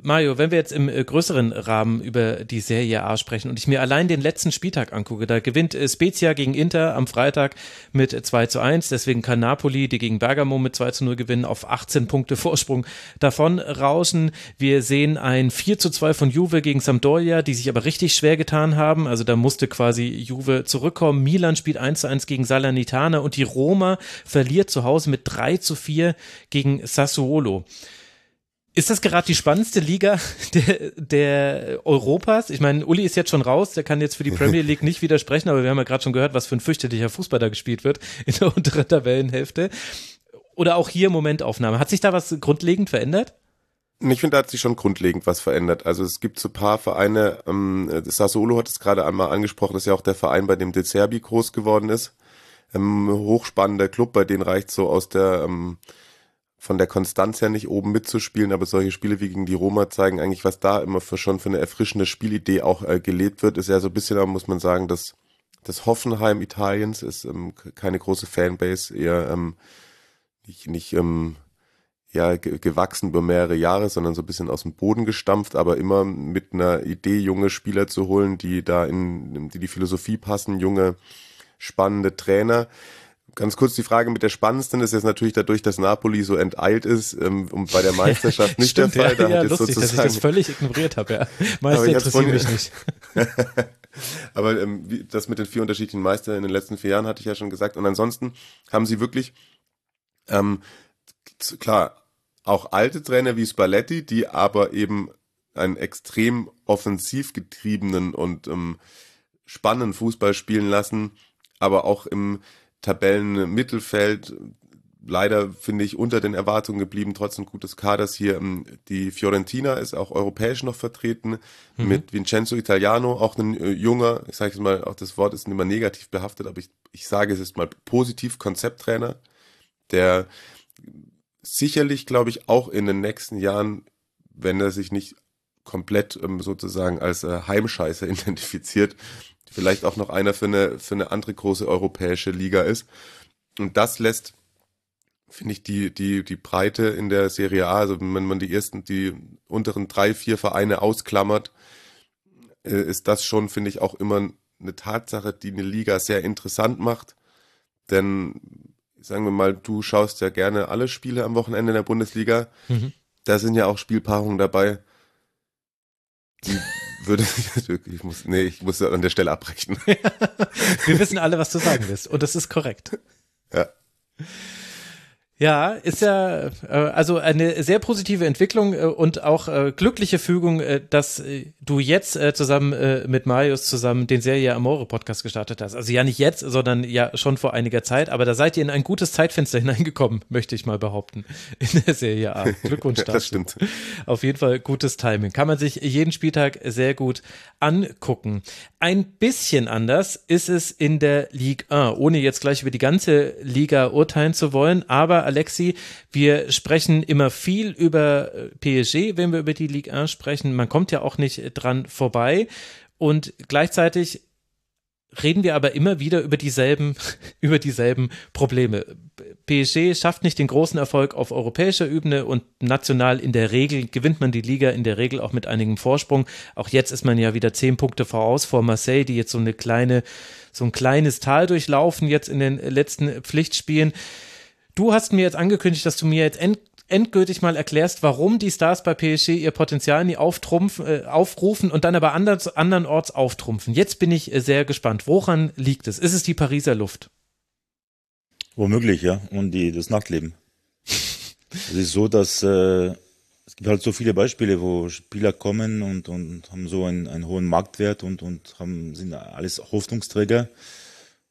Mario, wenn wir jetzt im äh, größeren Rahmen über die Serie A sprechen und ich mir allein den letzten Spieltag angucke, da gewinnt äh, Spezia gegen Inter am Freitag mit 2 zu 1, deswegen kann Napoli, die gegen Bergamo mit 2 zu 0 gewinnen, auf 18 Punkte Vorsprung davon rauschen. Wir sehen ein 4 zu 2 von Juve gegen Sampdoria, die sich aber richtig schwer getan haben, also da musste quasi Juve zurückkommen. Milan spielt 1 zu 1 gegen Salernitana und die Roma verliert zu Hause mit 3 zu 4 gegen Sassuolo. Ist das gerade die spannendste Liga der, der Europas? Ich meine, Uli ist jetzt schon raus, der kann jetzt für die Premier League nicht widersprechen, aber wir haben ja gerade schon gehört, was für ein fürchterlicher Fußball da gespielt wird in der unteren Tabellenhälfte. Oder auch hier Momentaufnahme. Hat sich da was grundlegend verändert? Ich finde, da hat sich schon grundlegend was verändert. Also es gibt so paar Vereine, ähm, Sassuolo hat es gerade einmal angesprochen, ist ja auch der Verein, bei dem De Zerbi groß geworden ist. Ähm, hochspannender Club, bei denen reicht so aus der ähm, von der Konstanz her nicht oben mitzuspielen, aber solche Spiele wie gegen die Roma zeigen eigentlich, was da immer für schon für eine erfrischende Spielidee auch äh, gelebt wird, ist ja so ein bisschen, muss man sagen, dass das Hoffenheim Italiens ist ähm, keine große Fanbase, eher ähm, nicht, nicht ähm, ja, gewachsen über mehrere Jahre, sondern so ein bisschen aus dem Boden gestampft, aber immer mit einer Idee, junge Spieler zu holen, die da in die, die Philosophie passen, junge, spannende Trainer. Ganz kurz die Frage mit der spannendsten ist jetzt natürlich dadurch, dass Napoli so enteilt ist ähm, und bei der (laughs) Meisterschaft nicht Stimmt, der Fall. Ja, da ja, hat lustig, dass ich das völlig ignoriert habe. Ja. (laughs) Meister interessiert mich nicht. (laughs) Aber ähm, wie, das mit den vier unterschiedlichen Meistern in den letzten vier Jahren hatte ich ja schon gesagt. Und ansonsten haben sie wirklich, ähm, klar, auch alte Trainer wie Spalletti, die aber eben einen extrem offensiv getriebenen und ähm, spannenden Fußball spielen lassen, aber auch im Tabellenmittelfeld leider finde ich unter den Erwartungen geblieben, trotz ein gutes Kaders hier. Ähm, die Fiorentina ist auch europäisch noch vertreten mhm. mit Vincenzo Italiano, auch ein äh, junger, ich sage mal, auch das Wort ist nicht mehr negativ behaftet, aber ich, ich sage es ist mal positiv Konzepttrainer, der sicherlich, glaube ich, auch in den nächsten Jahren, wenn er sich nicht komplett ähm, sozusagen als äh, Heimscheißer (laughs) identifiziert, vielleicht auch noch einer für eine, für eine andere große europäische Liga ist. Und das lässt, finde ich, die, die, die Breite in der Serie A, also wenn man die ersten, die unteren drei, vier Vereine ausklammert, äh, ist das schon, finde ich, auch immer eine Tatsache, die eine Liga sehr interessant macht. Denn sagen wir mal, du schaust ja gerne alle Spiele am Wochenende in der Bundesliga. Mhm. Da sind ja auch Spielpaarungen dabei. Die würde (laughs) ich muss, nee, ich muss an der Stelle abbrechen. Wir wissen alle, was du sagen willst. Und das ist korrekt. Ja. Ja, ist ja äh, also eine sehr positive Entwicklung äh, und auch äh, glückliche Fügung, äh, dass äh, du jetzt äh, zusammen äh, mit Marius zusammen den Serie Amore Podcast gestartet hast. Also ja nicht jetzt, sondern ja schon vor einiger Zeit, aber da seid ihr in ein gutes Zeitfenster (laughs) hineingekommen, möchte ich mal behaupten, (laughs) in der Serie A. Glückwunsch (laughs) dazu. das stimmt. Auf jeden Fall gutes Timing. Kann man sich jeden Spieltag sehr gut angucken. Ein bisschen anders ist es in der Ligue 1, ohne jetzt gleich über die ganze Liga urteilen zu wollen, aber Alexi. Wir sprechen immer viel über äh, PSG, wenn wir über die Ligue 1 sprechen. Man kommt ja auch nicht dran vorbei. Und gleichzeitig reden wir aber immer wieder über dieselben, (laughs) über dieselben Probleme. PSG schafft nicht den großen Erfolg auf europäischer Ebene und national in der Regel gewinnt man die Liga in der Regel auch mit einigem Vorsprung. Auch jetzt ist man ja wieder zehn Punkte voraus vor Marseille, die jetzt so eine kleine, so ein kleines Tal durchlaufen jetzt in den letzten Pflichtspielen. Du hast mir jetzt angekündigt, dass du mir jetzt end endgültig mal erklärst, warum die Stars bei PSG ihr Potenzial nie auftrumpfen, äh, aufrufen und dann aber anders, andernorts auftrumpfen. Jetzt bin ich äh, sehr gespannt. Woran liegt es? Ist es die Pariser Luft? Womöglich, ja. Und die, das Nachtleben. (laughs) es ist so, dass äh, es gibt halt so viele Beispiele, wo Spieler kommen und, und haben so einen, einen hohen Marktwert und, und haben, sind alles Hoffnungsträger.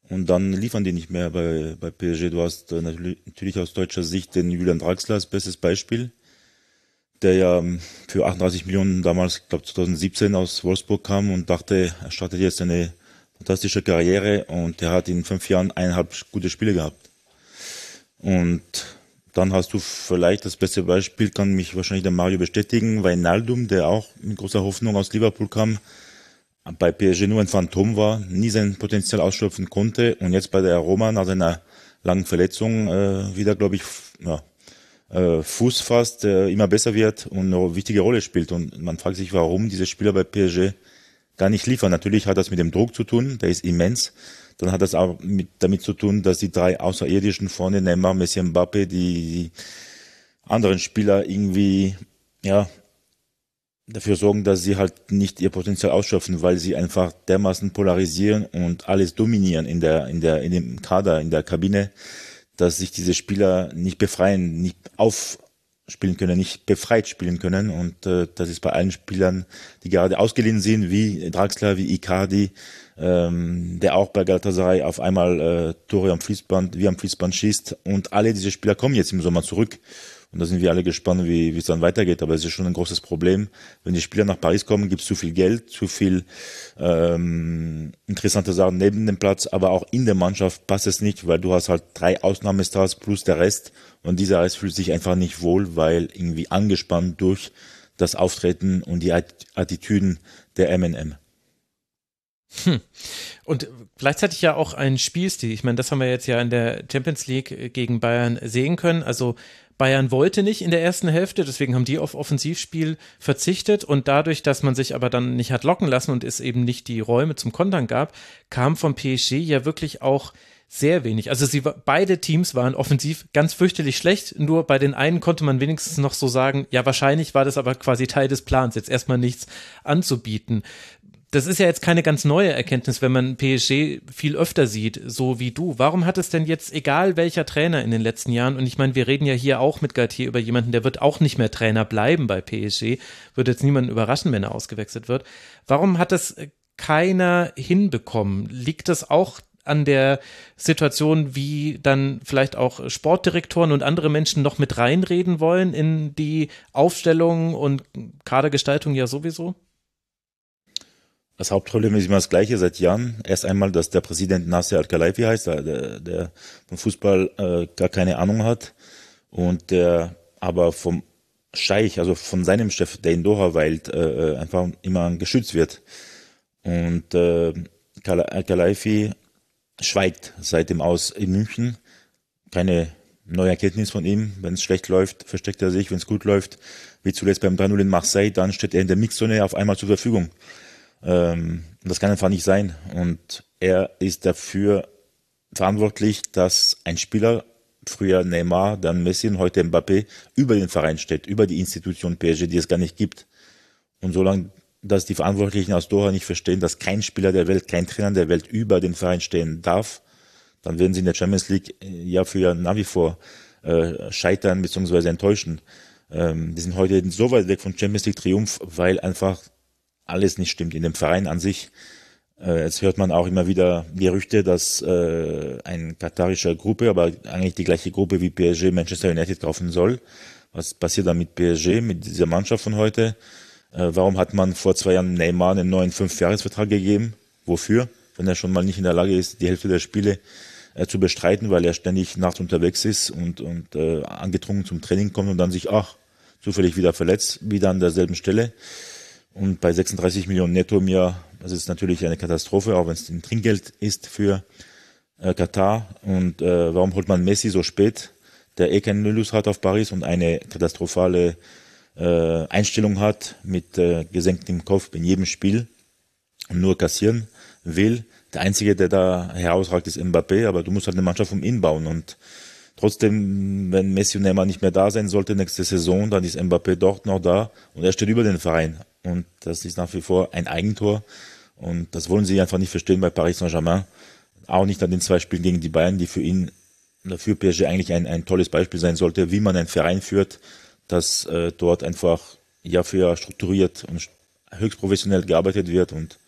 Und dann liefern die nicht mehr bei, bei PSG. Du hast äh, natürlich aus deutscher Sicht den Julian Draxler als bestes Beispiel, der ja ähm, für 38 Millionen damals, ich glaube 2017 aus Wolfsburg kam und dachte, er startet jetzt eine fantastische Karriere und der hat in fünf Jahren eineinhalb gute Spiele gehabt. Und dann hast du vielleicht das beste Beispiel, kann mich wahrscheinlich der Mario bestätigen, Weinaldum, der auch mit großer Hoffnung aus Liverpool kam, bei PSG nur ein Phantom war, nie sein Potenzial ausschöpfen konnte und jetzt bei der Roma nach seiner langen Verletzung äh, wieder, glaube ich, ja, äh, Fuß fasst, äh, immer besser wird und eine wichtige Rolle spielt. Und man fragt sich, warum diese Spieler bei PSG gar nicht liefern. Natürlich hat das mit dem Druck zu tun, der ist immens. Dann hat das auch mit, damit zu tun, dass die drei Außerirdischen vorne, Neymar, Messi, Mbappe, die, die anderen Spieler irgendwie ja dafür sorgen, dass sie halt nicht ihr Potenzial ausschöpfen, weil sie einfach dermaßen polarisieren und alles dominieren in der, in der, in dem Kader, in der Kabine, dass sich diese Spieler nicht befreien, nicht aufspielen können, nicht befreit spielen können. Und äh, das ist bei allen Spielern, die gerade ausgeliehen sind, wie Draxler, wie Icardi, ähm, der auch bei Galatasaray auf einmal äh, Tore am Fließband, wie am Fließband schießt. Und alle diese Spieler kommen jetzt im Sommer zurück. Und da sind wir alle gespannt, wie, wie es dann weitergeht. Aber es ist schon ein großes Problem. Wenn die Spieler nach Paris kommen, gibt es zu viel Geld, zu viel ähm, interessante Sachen neben dem Platz, aber auch in der Mannschaft passt es nicht, weil du hast halt drei Ausnahmestars plus der Rest und dieser Rest fühlt sich einfach nicht wohl, weil irgendwie angespannt durch das Auftreten und die Attitüden der M&M. Hm. Und gleichzeitig ja auch ein Spielstil. Ich meine, das haben wir jetzt ja in der Champions League gegen Bayern sehen können. Also Bayern wollte nicht in der ersten Hälfte, deswegen haben die auf Offensivspiel verzichtet und dadurch, dass man sich aber dann nicht hat locken lassen und es eben nicht die Räume zum Kontern gab, kam vom PSG ja wirklich auch sehr wenig. Also sie beide Teams waren offensiv ganz fürchterlich schlecht. Nur bei den einen konnte man wenigstens noch so sagen, ja wahrscheinlich war das aber quasi Teil des Plans, jetzt erstmal nichts anzubieten das ist ja jetzt keine ganz neue Erkenntnis, wenn man PSG viel öfter sieht, so wie du. Warum hat es denn jetzt, egal welcher Trainer in den letzten Jahren, und ich meine, wir reden ja hier auch mit Galtier über jemanden, der wird auch nicht mehr Trainer bleiben bei PSG, würde jetzt niemanden überraschen, wenn er ausgewechselt wird. Warum hat das keiner hinbekommen? Liegt das auch an der Situation, wie dann vielleicht auch Sportdirektoren und andere Menschen noch mit reinreden wollen in die Aufstellung und Kadergestaltung ja sowieso? Das Hauptproblem ist immer das gleiche seit Jahren. Erst einmal, dass der Präsident Nasser Al-Khelaifi heißt, der, der vom Fußball äh, gar keine Ahnung hat und der aber vom Scheich, also von seinem Chef, der in Doha weilt, äh, äh einfach immer geschützt wird. Und äh, Al-Khelaifi schweigt seitdem aus in München. Keine neue Erkenntnis von ihm. Wenn es schlecht läuft, versteckt er sich. Wenn es gut läuft, wie zuletzt beim 3-0 in Marseille, dann steht er in der Mixzone auf einmal zur Verfügung. Ähm, das kann einfach nicht sein. Und er ist dafür verantwortlich, dass ein Spieler, früher Neymar, dann Messi und heute Mbappé, über den Verein steht, über die Institution PSG, die es gar nicht gibt. Und solange dass die Verantwortlichen aus Doha nicht verstehen, dass kein Spieler der Welt, kein Trainer der Welt über den Verein stehen darf, dann werden sie in der Champions League äh, ja für Jahr nach wie vor äh, scheitern bzw. enttäuschen. Ähm, die sind heute so weit weg von Champions League Triumph, weil einfach alles nicht stimmt in dem Verein an sich. Äh, jetzt hört man auch immer wieder Gerüchte, dass äh, ein katarischer Gruppe, aber eigentlich die gleiche Gruppe wie PSG Manchester United kaufen soll. Was passiert dann mit PSG, mit dieser Mannschaft von heute? Äh, warum hat man vor zwei Jahren Neymar einen neuen Fünfjahresvertrag gegeben? Wofür? Wenn er schon mal nicht in der Lage ist, die Hälfte der Spiele äh, zu bestreiten, weil er ständig nachts unterwegs ist und, und äh, angetrunken zum Training kommt und dann sich, ach, zufällig wieder verletzt, wieder an derselben Stelle. Und bei 36 Millionen netto im Jahr, das ist natürlich eine Katastrophe, auch wenn es ein Trinkgeld ist für äh, Katar. Und äh, warum holt man Messi so spät, der eh keinen Nullus hat auf Paris und eine katastrophale äh, Einstellung hat mit äh, gesenktem Kopf in jedem Spiel und nur kassieren will. Der Einzige, der da herausragt, ist Mbappé, aber du musst halt eine Mannschaft um ihn bauen und Trotzdem, wenn Messi und Neymar nicht mehr da sein sollte nächste Saison, dann ist Mbappé dort noch da und er steht über den Verein. Und das ist nach wie vor ein Eigentor. Und das wollen sie einfach nicht verstehen bei Paris Saint-Germain. Auch nicht an den zwei Spielen gegen die Bayern, die für ihn, für PSG eigentlich ein, ein tolles Beispiel sein sollte, wie man einen Verein führt, dass äh, dort einfach Jahr für Jahr strukturiert und höchst professionell gearbeitet wird. Und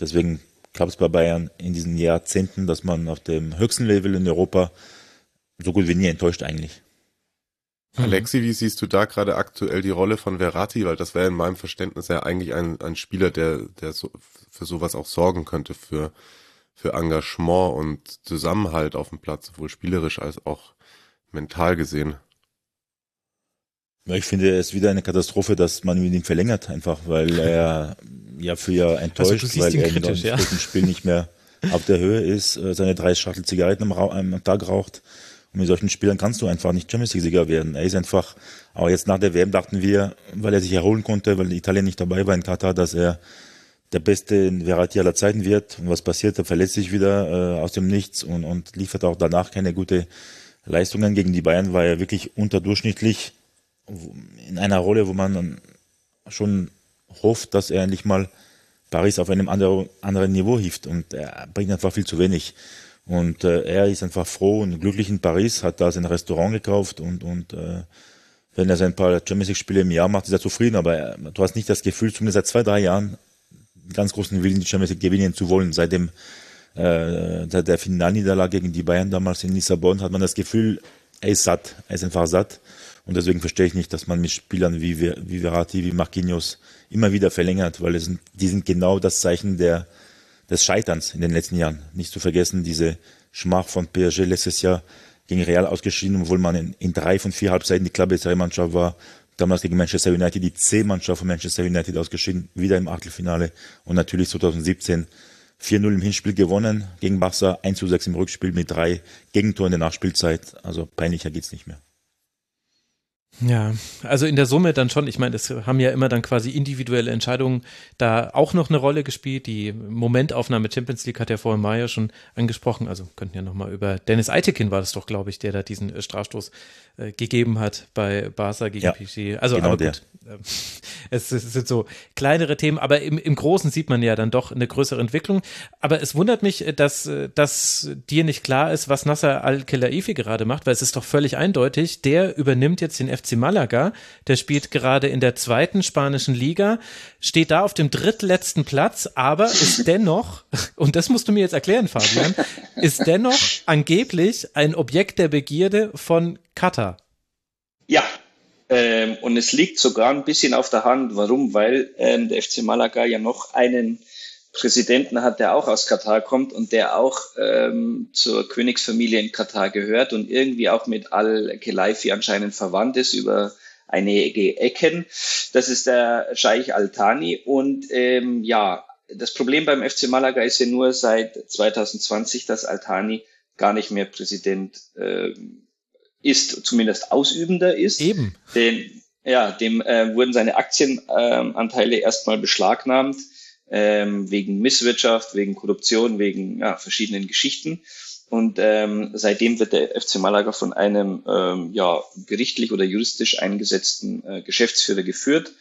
deswegen klappt es bei Bayern in diesen Jahrzehnten, dass man auf dem höchsten Level in Europa so gut wie nie enttäuscht eigentlich. Mhm. Alexi, wie siehst du da gerade aktuell die Rolle von Verratti? Weil das wäre in meinem Verständnis ja eigentlich ein, ein Spieler, der, der so, für sowas auch sorgen könnte, für, für Engagement und Zusammenhalt auf dem Platz, sowohl spielerisch als auch mental gesehen. Ja, ich finde es wieder eine Katastrophe, dass man ihn verlängert, einfach, weil er (laughs) ja für ja enttäuscht, also weil er im ja. Spiel nicht mehr (laughs) auf der Höhe ist, äh, seine drei Schachtel Zigaretten am, am Tag raucht mit solchen Spielern kannst du einfach nicht Champions League-Sieger werden. Er ist einfach, aber jetzt nach der WM dachten wir, weil er sich erholen konnte, weil Italien nicht dabei war in Katar, dass er der beste Verratti aller Zeiten wird. Und was passiert? Er verletzt sich wieder äh, aus dem Nichts und, und liefert auch danach keine gute Leistungen. Gegen die Bayern war er wirklich unterdurchschnittlich in einer Rolle, wo man schon hofft, dass er endlich mal Paris auf einem anderen, anderen Niveau hieft. Und er bringt einfach viel zu wenig. Und äh, er ist einfach froh und glücklich in Paris, hat da sein Restaurant gekauft und, und äh, wenn er sein paar Champions League-Spiele im Jahr macht, ist er zufrieden. Aber er, du hast nicht das Gefühl, zumindest seit zwei, drei Jahren, ganz großen Willen, die Champions League gewinnen zu wollen. Seit dem äh, seit der Finalniederlage gegen die Bayern damals in Lissabon hat man das Gefühl, er ist satt, er ist einfach satt. Und deswegen verstehe ich nicht, dass man mit Spielern wie, wie Verratti, wie Marquinhos immer wieder verlängert, weil es sind, die sind genau das Zeichen der, des Scheiterns in den letzten Jahren. Nicht zu vergessen, diese Schmach von PSG letztes Jahr gegen Real ausgeschieden, obwohl man in, in drei von vier Halbzeiten die Club Mannschaft war. Damals gegen Manchester United die C-Mannschaft von Manchester United ausgeschieden, wieder im Achtelfinale und natürlich 2017 4-0 im Hinspiel gewonnen gegen Barca, 1 6 im Rückspiel mit drei Gegentoren in der Nachspielzeit. Also peinlicher geht's nicht mehr. Ja, also in der Summe dann schon. Ich meine, es haben ja immer dann quasi individuelle Entscheidungen da auch noch eine Rolle gespielt. Die Momentaufnahme Champions League hat ja vorhin Maya schon angesprochen. Also könnten ja nochmal über Dennis Eitekin war das doch, glaube ich, der da diesen äh, Strafstoß äh, gegeben hat bei Barca gegen ja, PSG. Also genau aber gut, ähm, (laughs) es, es, sind so kleinere Themen, aber im, im Großen sieht man ja dann doch eine größere Entwicklung. Aber es wundert mich, dass, dass dir nicht klar ist, was Nasser Al-Khelaifi gerade macht, weil es ist doch völlig eindeutig, der übernimmt jetzt den FC Malaga, der spielt gerade in der zweiten spanischen Liga, steht da auf dem drittletzten Platz, aber ist (laughs) dennoch, (laughs) und das musst du mir jetzt erklären, Fabian, ist dennoch angeblich ein Objekt der Begierde von Katar. Ja, ähm, und es liegt sogar ein bisschen auf der Hand. Warum? Weil ähm, der FC Malaga ja noch einen Präsidenten hat, der auch aus Katar kommt und der auch ähm, zur Königsfamilie in Katar gehört und irgendwie auch mit Al-Khelaifi anscheinend verwandt ist über einige Ecken. Das ist der Scheich Al-Thani und ähm, ja, das Problem beim FC Malaga ist ja nur seit 2020, dass Al-Thani gar nicht mehr Präsident ähm, ist, zumindest Ausübender ist. Eben. Den, ja, dem äh, wurden seine Aktienanteile ähm, erstmal beschlagnahmt, ähm, wegen Misswirtschaft, wegen Korruption, wegen ja, verschiedenen Geschichten. Und ähm, seitdem wird der FC Malaga von einem ähm, ja, gerichtlich oder juristisch eingesetzten äh, Geschäftsführer geführt.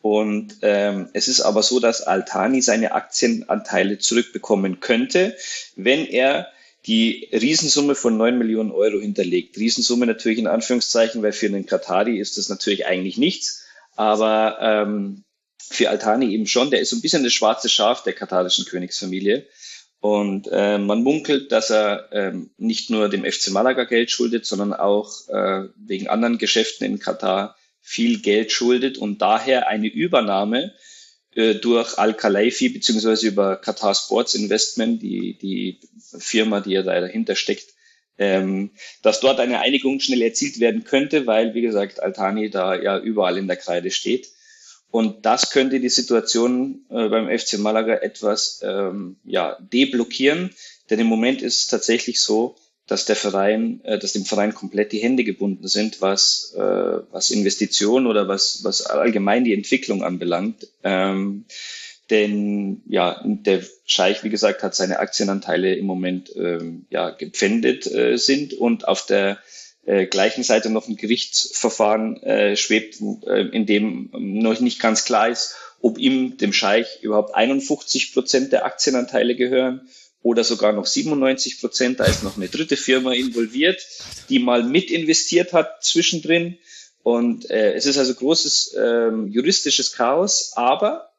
Und ähm, es ist aber so, dass Altani seine Aktienanteile zurückbekommen könnte, wenn er die Riesensumme von neun Millionen Euro hinterlegt. Riesensumme natürlich in Anführungszeichen, weil für einen Katari ist das natürlich eigentlich nichts. Aber ähm, für Altani eben schon. Der ist so ein bisschen das schwarze Schaf der katarischen Königsfamilie. Und äh, man munkelt, dass er ähm, nicht nur dem FC Malaga Geld schuldet, sondern auch äh, wegen anderen Geschäften in Katar viel Geld schuldet und daher eine Übernahme durch Al-Khalaifi beziehungsweise über Qatar Sports Investment, die, die Firma, die ja da dahinter steckt, ähm, dass dort eine Einigung schnell erzielt werden könnte, weil, wie gesagt, Altani da ja überall in der Kreide steht. Und das könnte die Situation äh, beim FC Malaga etwas ähm, ja, deblockieren. Denn im Moment ist es tatsächlich so, dass der Verein, äh, dass dem Verein komplett die Hände gebunden sind, was, äh, was Investitionen oder was, was allgemein die Entwicklung anbelangt. Ähm, denn ja, der Scheich, wie gesagt, hat seine Aktienanteile im Moment ähm, ja, gepfändet äh, sind und auf der äh, gleichen Seite noch ein Gerichtsverfahren äh, schwebt, äh, in dem noch nicht ganz klar ist, ob ihm, dem Scheich, überhaupt 51 Prozent der Aktienanteile gehören oder sogar noch 97 Prozent. Da ist noch eine dritte Firma involviert, die mal mit investiert hat zwischendrin. Und äh, es ist also großes ähm, juristisches Chaos, aber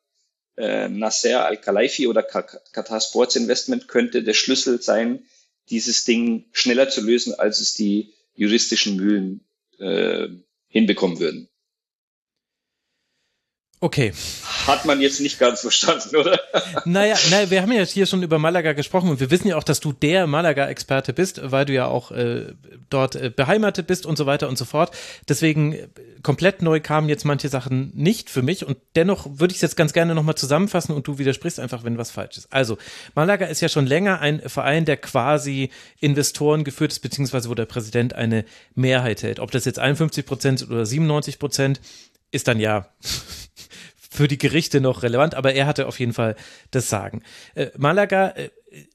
äh, Nasser Al-Khelaifi oder Qatar Sports Investment könnte der Schlüssel sein, dieses Ding schneller zu lösen, als es die juristischen Mühlen äh, hinbekommen würden. Okay. Hat man jetzt nicht ganz verstanden, oder? Naja, naja, wir haben ja hier schon über Malaga gesprochen und wir wissen ja auch, dass du der Malaga-Experte bist, weil du ja auch äh, dort äh, beheimatet bist und so weiter und so fort. Deswegen äh, komplett neu kamen jetzt manche Sachen nicht für mich und dennoch würde ich es jetzt ganz gerne nochmal zusammenfassen und du widersprichst einfach, wenn was falsch ist. Also, Malaga ist ja schon länger ein Verein, der quasi Investoren geführt ist, beziehungsweise wo der Präsident eine Mehrheit hält. Ob das jetzt 51 Prozent oder 97 Prozent ist dann ja für die Gerichte noch relevant, aber er hatte auf jeden Fall das Sagen. Äh, Malaga, äh,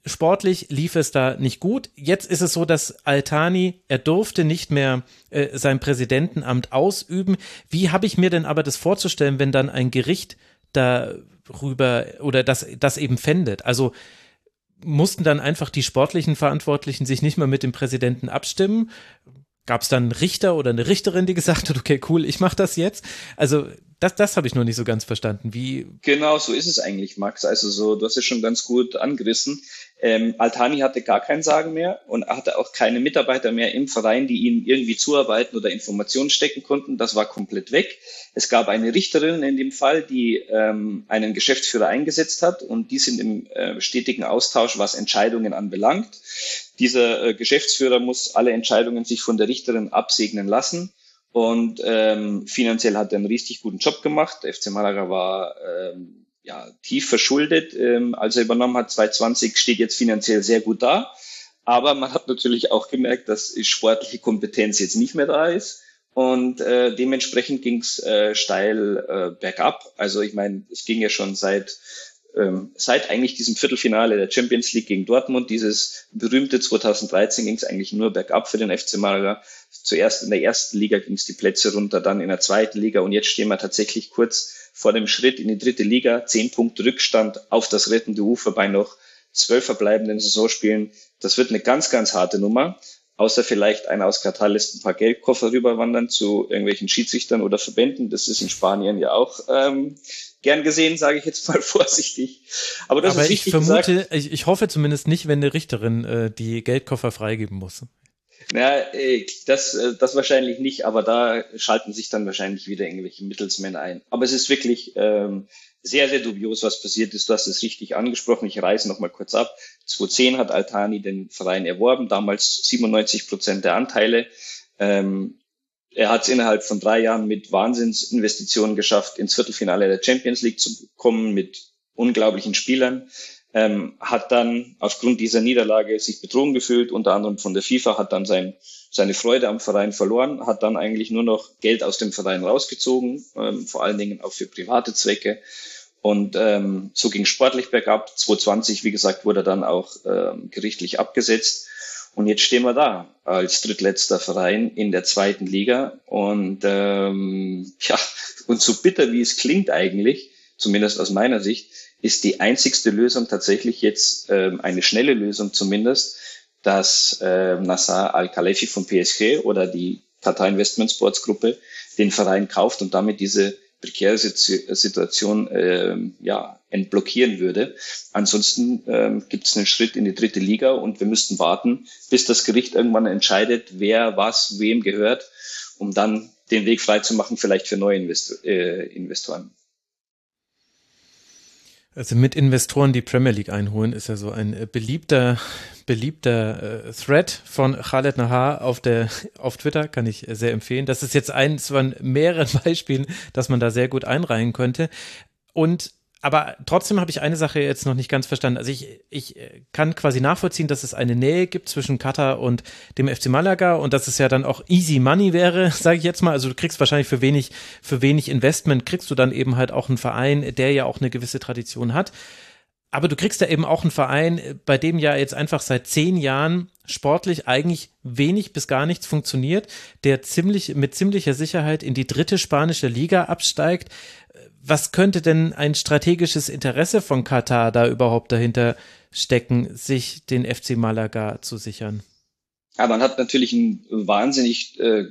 sportlich lief es da nicht gut. Jetzt ist es so, dass Altani, er durfte nicht mehr äh, sein Präsidentenamt ausüben. Wie habe ich mir denn aber das vorzustellen, wenn dann ein Gericht darüber oder das, das eben fändet? Also mussten dann einfach die sportlichen Verantwortlichen sich nicht mehr mit dem Präsidenten abstimmen? Gab es dann einen Richter oder eine Richterin, die gesagt hat, okay, cool, ich mache das jetzt? Also das, das habe ich noch nicht so ganz verstanden. Wie? Genau, so ist es eigentlich, Max. Also so, du hast es schon ganz gut angerissen. Ähm, Altani hatte gar kein Sagen mehr und hatte auch keine Mitarbeiter mehr im Verein, die ihm irgendwie zuarbeiten oder Informationen stecken konnten. Das war komplett weg. Es gab eine Richterin in dem Fall, die ähm, einen Geschäftsführer eingesetzt hat und die sind im äh, stetigen Austausch, was Entscheidungen anbelangt. Dieser äh, Geschäftsführer muss alle Entscheidungen sich von der Richterin absegnen lassen. Und ähm, finanziell hat er einen richtig guten Job gemacht. Der FC Malaga war ähm, ja, tief verschuldet. Ähm, als er übernommen hat, 2020, steht jetzt finanziell sehr gut da. Aber man hat natürlich auch gemerkt, dass sportliche Kompetenz jetzt nicht mehr da ist. Und äh, dementsprechend ging es äh, steil äh, bergab. Also ich meine, es ging ja schon seit ähm, seit eigentlich diesem Viertelfinale der Champions League gegen Dortmund, dieses berühmte 2013, ging es eigentlich nur bergab für den FC Malaga. Zuerst in der ersten Liga ging es die Plätze runter, dann in der zweiten Liga und jetzt stehen wir tatsächlich kurz vor dem Schritt in die dritte Liga. Zehn Punkte Rückstand auf das rettende Ufer bei noch zwölf verbleibenden Saisonspielen. Das wird eine ganz, ganz harte Nummer. Außer vielleicht einer aus Katar lässt ein paar Geldkoffer rüberwandern zu irgendwelchen Schiedsrichtern oder Verbänden. Das ist in Spanien ja auch ähm, gern gesehen, sage ich jetzt (laughs) mal vorsichtig. Aber das Aber ist ich vermute, ich, ich hoffe zumindest nicht, wenn eine Richterin äh, die Geldkoffer freigeben muss. Na, äh, das, äh, das wahrscheinlich nicht, aber da schalten sich dann wahrscheinlich wieder irgendwelche Mittelsmänner ein. Aber es ist wirklich ähm, sehr, sehr dubios, was passiert ist. Du hast es richtig angesprochen. Ich reise noch mal kurz ab. 2010 hat Altani den Verein erworben, damals 97 Prozent der Anteile. Ähm, er hat es innerhalb von drei Jahren mit Wahnsinnsinvestitionen geschafft, ins Viertelfinale der Champions League zu kommen mit unglaublichen Spielern. Ähm, hat dann aufgrund dieser Niederlage sich betrogen gefühlt, unter anderem von der FIFA, hat dann sein, seine Freude am Verein verloren, hat dann eigentlich nur noch Geld aus dem Verein rausgezogen, ähm, vor allen Dingen auch für private Zwecke. Und ähm, so ging sportlich bergab. 2020, wie gesagt, wurde er dann auch ähm, gerichtlich abgesetzt. Und jetzt stehen wir da als drittletzter Verein in der zweiten Liga. Und ähm, (laughs) ja, und so bitter wie es klingt eigentlich, zumindest aus meiner Sicht, ist die einzigste Lösung tatsächlich jetzt ähm, eine schnelle Lösung zumindest, dass äh, Nassar Al-Khalefi von PSG oder die Qatar Investment Sports Gruppe den Verein kauft und damit diese prekäre Situation äh, ja, entblockieren würde. Ansonsten ähm, gibt es einen Schritt in die dritte Liga und wir müssten warten, bis das Gericht irgendwann entscheidet, wer was wem gehört, um dann den Weg frei zu machen, vielleicht für neue Investor äh, Investoren. Also mit Investoren die Premier League einholen, ist ja so ein äh, beliebter, beliebter äh, Thread von Khaled Nahar auf der (laughs) auf Twitter, kann ich sehr empfehlen. Das ist jetzt eins von mehreren (laughs) Beispielen, dass man da sehr gut einreihen könnte. Und aber trotzdem habe ich eine Sache jetzt noch nicht ganz verstanden. Also ich, ich äh, kann quasi nachvollziehen, dass es eine Nähe gibt zwischen Katar und dem FC Malaga und dass es ja dann auch easy money wäre, (laughs) sage ich jetzt mal. Also du kriegst wahrscheinlich für wenig, für wenig Investment kriegst du dann eben halt auch einen Verein, der ja auch eine gewisse Tradition hat. Aber du kriegst da eben auch einen Verein, bei dem ja jetzt einfach seit zehn Jahren sportlich eigentlich wenig bis gar nichts funktioniert, der ziemlich, mit ziemlicher Sicherheit in die dritte spanische Liga absteigt was könnte denn ein strategisches Interesse von Katar da überhaupt dahinter stecken, sich den FC Malaga zu sichern? Ja, man hat natürlich ein wahnsinnig äh,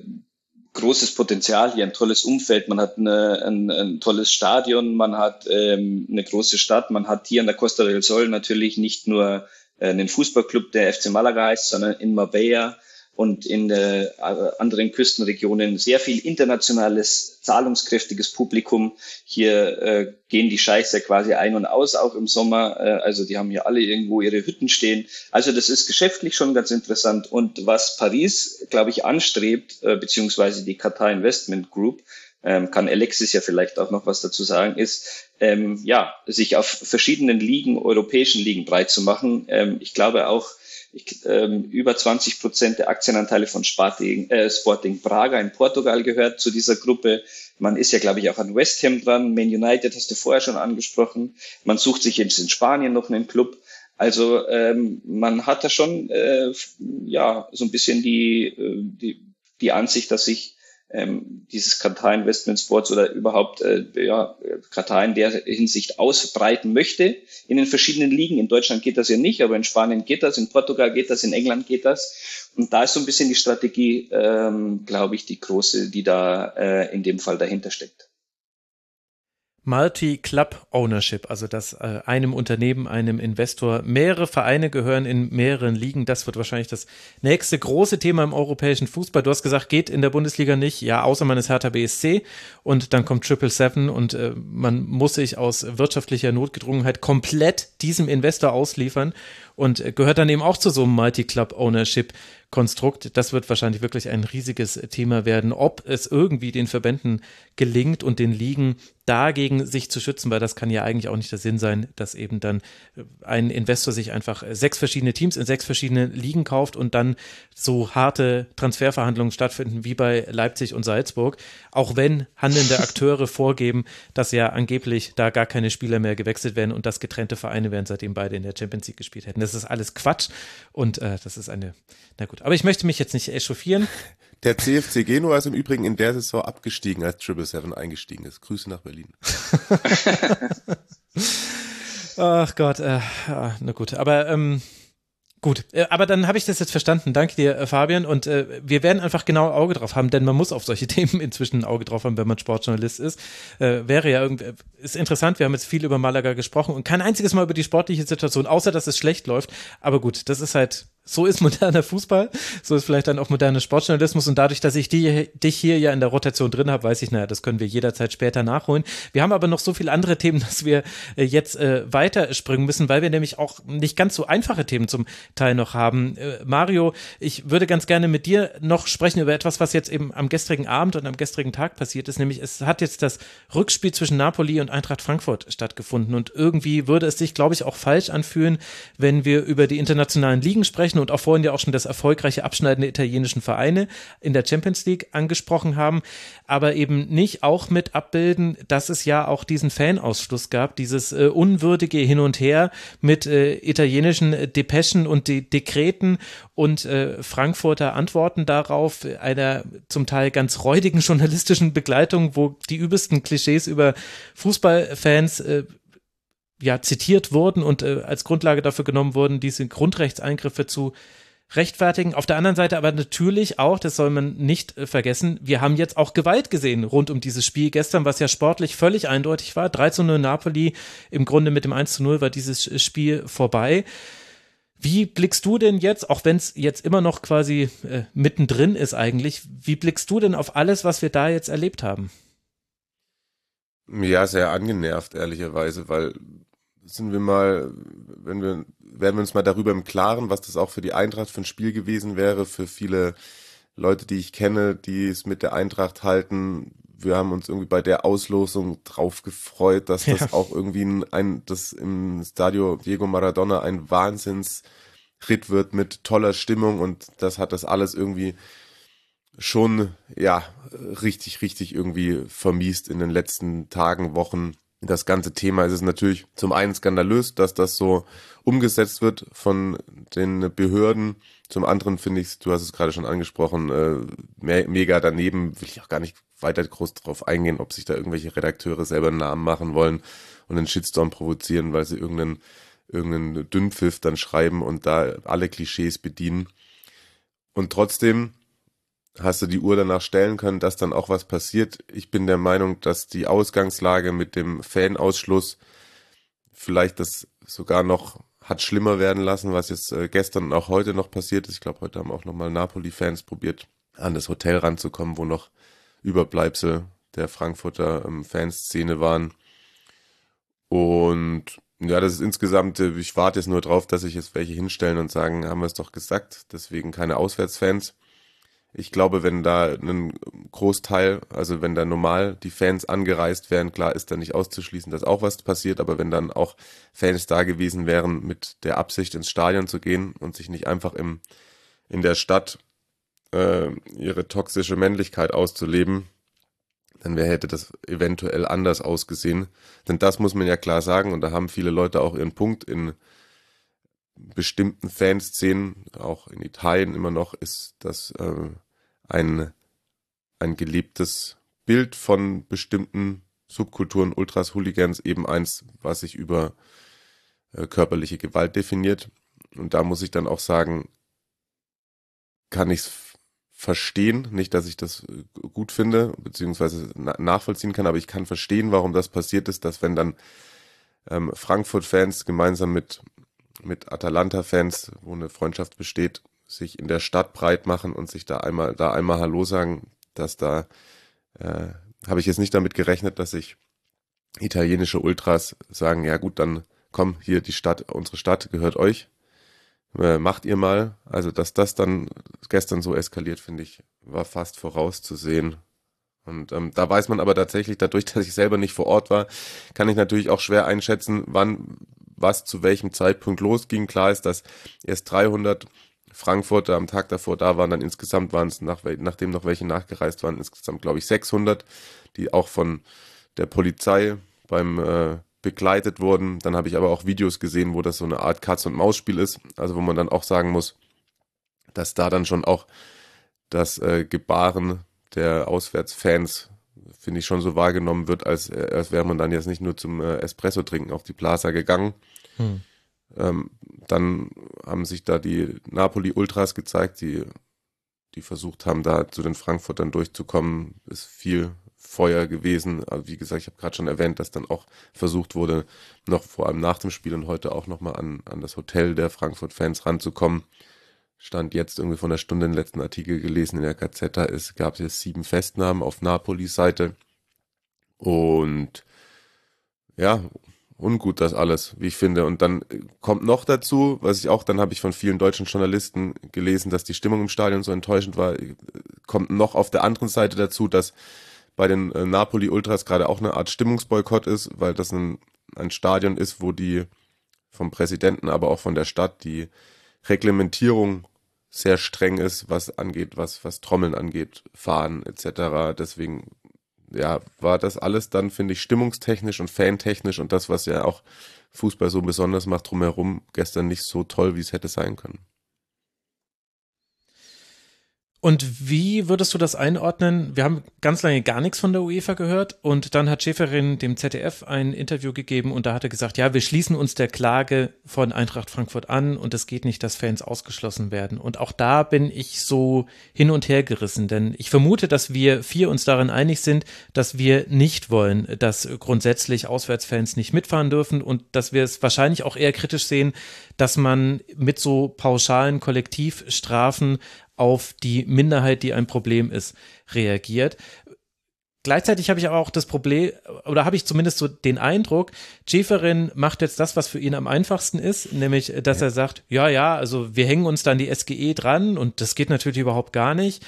großes Potenzial hier, ein tolles Umfeld, man hat eine, ein, ein, tolles Stadion, man hat ähm, eine große Stadt, man hat hier an der Costa del Sol natürlich nicht nur äh, einen Fußballclub, der FC Malaga heißt, sondern in Marbella und in äh, anderen Küstenregionen sehr viel internationales, zahlungskräftiges Publikum. Hier äh, gehen die Scheichs ja quasi ein und aus, auch im Sommer. Äh, also die haben hier alle irgendwo ihre Hütten stehen. Also das ist geschäftlich schon ganz interessant. Und was Paris, glaube ich, anstrebt, äh, beziehungsweise die Qatar Investment Group, ähm, kann Alexis ja vielleicht auch noch was dazu sagen, ist, ähm, ja, sich auf verschiedenen Ligen, europäischen Ligen breit zu machen. Ähm, ich glaube auch, ich, ähm, über 20 Prozent der Aktienanteile von Sporting, äh, Sporting Braga in Portugal gehört zu dieser Gruppe. Man ist ja, glaube ich, auch an West Ham dran. Man United hast du vorher schon angesprochen. Man sucht sich jetzt in Spanien noch einen Club. Also ähm, man hat da schon äh, ja so ein bisschen die, äh, die, die Ansicht, dass sich ähm, dieses Katar Investment Sports oder überhaupt äh, ja, Katar in der Hinsicht ausbreiten möchte in den verschiedenen Ligen. In Deutschland geht das ja nicht, aber in Spanien geht das, in Portugal geht das, in England geht das. Und da ist so ein bisschen die Strategie, ähm, glaube ich, die große, die da äh, in dem Fall dahinter steckt. Multi-Club Ownership, also dass äh, einem Unternehmen, einem Investor mehrere Vereine gehören in mehreren Ligen. Das wird wahrscheinlich das nächste große Thema im europäischen Fußball. Du hast gesagt, geht in der Bundesliga nicht, ja, außer man ist Hertha BSC und dann kommt Triple Seven und äh, man muss sich aus wirtschaftlicher Notgedrungenheit komplett diesem Investor ausliefern und äh, gehört dann eben auch zu so einem Multi-Club Ownership Konstrukt. Das wird wahrscheinlich wirklich ein riesiges Thema werden, ob es irgendwie den Verbänden gelingt und den Ligen dagegen sich zu schützen, weil das kann ja eigentlich auch nicht der Sinn sein, dass eben dann äh, ein Investor sich einfach sechs verschiedene Teams in sechs verschiedene Ligen kauft und dann so harte Transferverhandlungen stattfinden wie bei Leipzig und Salzburg, auch wenn handelnde Akteure (laughs) vorgeben, dass ja angeblich da gar keine Spieler mehr gewechselt werden und dass getrennte Vereine wären, seitdem beide in der Champions League gespielt hätten. Das ist alles Quatsch und äh, das ist eine, na gut, aber ich möchte mich jetzt nicht echauffieren. (laughs) Der CFC Genua ist im Übrigen in der Saison abgestiegen, als Triple Seven eingestiegen ist. Grüße nach Berlin. (laughs) Ach Gott, äh, na gut, aber ähm, Gut, äh, aber dann habe ich das jetzt verstanden. Danke dir, äh, Fabian. Und äh, wir werden einfach genau Auge drauf haben, denn man muss auf solche (laughs) Themen inzwischen ein Auge drauf haben, wenn man Sportjournalist ist. Äh, wäre ja irgendwie, ist interessant. Wir haben jetzt viel über Malaga gesprochen und kein einziges Mal über die sportliche Situation, außer dass es schlecht läuft. Aber gut, das ist halt so ist moderner Fußball, so ist vielleicht dann auch moderner Sportjournalismus und dadurch, dass ich die, dich hier ja in der Rotation drin habe, weiß ich, naja, das können wir jederzeit später nachholen. Wir haben aber noch so viele andere Themen, (laughs) dass wir äh, jetzt äh, weiterspringen müssen, weil wir nämlich auch nicht ganz so einfache Themen zum Teil noch haben. Äh, Mario, ich würde ganz gerne mit dir noch sprechen über etwas, was jetzt eben am gestrigen Abend und am gestrigen Tag passiert ist, nämlich es hat jetzt das Rückspiel zwischen Napoli und Eintracht Frankfurt stattgefunden und irgendwie würde es sich, glaube ich, auch falsch anfühlen, wenn wir über die internationalen Ligen sprechen und auch vorhin ja auch schon das erfolgreiche Abschneiden der italienischen Vereine in der Champions League angesprochen haben, aber eben nicht auch mit abbilden, dass es ja auch diesen Fanausschluss gab, dieses äh, unwürdige Hin und Her mit äh, italienischen Depeschen und De Dekreten und äh, Frankfurter Antworten darauf, einer zum Teil ganz räudigen journalistischen Begleitung, wo die übelsten Klischees über Fußballfans äh, ja zitiert wurden und äh, als Grundlage dafür genommen wurden, diese Grundrechtseingriffe zu rechtfertigen. Auf der anderen Seite aber natürlich auch, das soll man nicht äh, vergessen, wir haben jetzt auch Gewalt gesehen rund um dieses Spiel gestern, was ja sportlich völlig eindeutig war. 3 zu 0 Napoli, im Grunde mit dem 1 zu 0 war dieses Spiel vorbei. Wie blickst du denn jetzt, auch wenn es jetzt immer noch quasi äh, mittendrin ist eigentlich, wie blickst du denn auf alles, was wir da jetzt erlebt haben? Ja, sehr angenervt, ehrlicherweise, weil sind wir mal, wenn wir, werden wir uns mal darüber im Klaren, was das auch für die Eintracht für ein Spiel gewesen wäre, für viele Leute, die ich kenne, die es mit der Eintracht halten. Wir haben uns irgendwie bei der Auslosung drauf gefreut, dass ja. das auch irgendwie ein, ein, das im Stadio Diego Maradona ein Wahnsinnsritt wird mit toller Stimmung und das hat das alles irgendwie schon, ja, richtig, richtig irgendwie vermiest in den letzten Tagen, Wochen das ganze Thema ist es natürlich zum einen skandalös, dass das so umgesetzt wird von den Behörden. Zum anderen finde ich, du hast es gerade schon angesprochen, äh, mega daneben, will ich auch gar nicht weiter groß drauf eingehen, ob sich da irgendwelche Redakteure selber einen Namen machen wollen und einen Shitstorm provozieren, weil sie irgendeinen, irgendeinen Dünnpfiff dann schreiben und da alle Klischees bedienen. Und trotzdem hast du die Uhr danach stellen können, dass dann auch was passiert. Ich bin der Meinung, dass die Ausgangslage mit dem Fanausschluss vielleicht das sogar noch hat schlimmer werden lassen, was jetzt äh, gestern und auch heute noch passiert ist. Ich glaube, heute haben auch nochmal Napoli-Fans probiert, an das Hotel ranzukommen, wo noch Überbleibsel der Frankfurter ähm, Fanszene waren. Und ja, das ist insgesamt, äh, ich warte jetzt nur drauf, dass sich jetzt welche hinstellen und sagen, haben wir es doch gesagt, deswegen keine Auswärtsfans. Ich glaube, wenn da ein Großteil, also wenn da normal die Fans angereist wären, klar ist da nicht auszuschließen, dass auch was passiert, aber wenn dann auch Fans da gewesen wären mit der Absicht ins Stadion zu gehen und sich nicht einfach im, in der Stadt äh, ihre toxische Männlichkeit auszuleben, dann wär, hätte das eventuell anders ausgesehen. Denn das muss man ja klar sagen und da haben viele Leute auch ihren Punkt in bestimmten Fanszenen, auch in Italien immer noch, ist das äh, ein, ein gelebtes Bild von bestimmten Subkulturen, Ultras, Hooligans, eben eins, was sich über äh, körperliche Gewalt definiert. Und da muss ich dann auch sagen, kann ich es verstehen, nicht, dass ich das äh, gut finde, beziehungsweise nachvollziehen kann, aber ich kann verstehen, warum das passiert ist, dass wenn dann ähm, Frankfurt-Fans gemeinsam mit, mit Atalanta-Fans, wo eine Freundschaft besteht, sich in der Stadt breit machen und sich da einmal, da einmal Hallo sagen, dass da äh, habe ich jetzt nicht damit gerechnet, dass sich italienische Ultras sagen, ja gut, dann komm, hier die Stadt, unsere Stadt gehört euch äh, macht ihr mal. Also, dass das dann gestern so eskaliert, finde ich, war fast vorauszusehen. Und ähm, da weiß man aber tatsächlich, dadurch, (laughs) dass ich selber nicht vor Ort war, kann ich natürlich auch schwer einschätzen, wann was zu welchem Zeitpunkt losging. Klar ist, dass erst 300 Frankfurter am Tag davor da waren, dann insgesamt waren es, nach, nachdem noch welche nachgereist waren, insgesamt glaube ich 600, die auch von der Polizei beim äh, begleitet wurden. Dann habe ich aber auch Videos gesehen, wo das so eine Art Katz- und Maus-Spiel ist. Also wo man dann auch sagen muss, dass da dann schon auch das äh, Gebaren der Auswärtsfans, finde ich, schon so wahrgenommen wird, als, äh, als wäre man dann jetzt nicht nur zum äh, Espresso trinken auf die Plaza gegangen. Hm. Ähm, dann haben sich da die Napoli-Ultras gezeigt, die, die versucht haben, da zu den Frankfurtern durchzukommen. Ist viel Feuer gewesen. Aber wie gesagt, ich habe gerade schon erwähnt, dass dann auch versucht wurde, noch vor allem nach dem Spiel und heute auch nochmal an, an das Hotel der Frankfurt-Fans ranzukommen. Stand jetzt irgendwie von der Stunde den letzten Artikel gelesen in der Gazetta, es gab jetzt sieben Festnahmen auf Napolis Seite. Und ja, ungut das alles, wie ich finde. Und dann kommt noch dazu, was ich auch, dann habe ich von vielen deutschen Journalisten gelesen, dass die Stimmung im Stadion so enttäuschend war, kommt noch auf der anderen Seite dazu, dass bei den äh, Napoli Ultras gerade auch eine Art Stimmungsboykott ist, weil das ein, ein Stadion ist, wo die vom Präsidenten, aber auch von der Stadt die Reglementierung sehr streng ist, was angeht, was, was Trommeln angeht, Fahren etc. Deswegen, ja, war das alles dann, finde ich, stimmungstechnisch und fantechnisch und das, was ja auch Fußball so besonders macht drumherum, gestern nicht so toll, wie es hätte sein können. Und wie würdest du das einordnen? Wir haben ganz lange gar nichts von der UEFA gehört und dann hat Schäferin dem ZDF ein Interview gegeben und da hat er gesagt, ja, wir schließen uns der Klage von Eintracht Frankfurt an und es geht nicht, dass Fans ausgeschlossen werden. Und auch da bin ich so hin und her gerissen, denn ich vermute, dass wir vier uns darin einig sind, dass wir nicht wollen, dass grundsätzlich Auswärtsfans nicht mitfahren dürfen und dass wir es wahrscheinlich auch eher kritisch sehen, dass man mit so pauschalen Kollektivstrafen auf die Minderheit, die ein Problem ist, reagiert. Gleichzeitig habe ich aber auch das Problem, oder habe ich zumindest so den Eindruck, Schäferin macht jetzt das, was für ihn am einfachsten ist, nämlich, dass ja. er sagt, ja, ja, also wir hängen uns dann die SGE dran und das geht natürlich überhaupt gar nicht.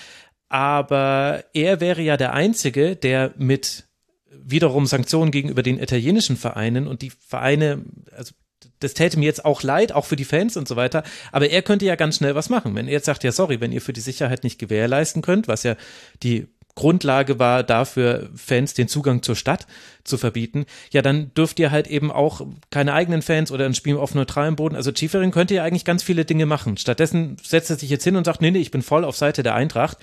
Aber er wäre ja der Einzige, der mit wiederum Sanktionen gegenüber den italienischen Vereinen und die Vereine, also das täte mir jetzt auch leid, auch für die Fans und so weiter. Aber er könnte ja ganz schnell was machen. Wenn er jetzt sagt, ja, sorry, wenn ihr für die Sicherheit nicht gewährleisten könnt, was ja die Grundlage war dafür, Fans den Zugang zur Stadt zu verbieten, ja, dann dürft ihr halt eben auch keine eigenen Fans oder ein Spiel auf neutralem Boden. Also Schieferin könnte ja eigentlich ganz viele Dinge machen. Stattdessen setzt er sich jetzt hin und sagt, nee, nee, ich bin voll auf Seite der Eintracht.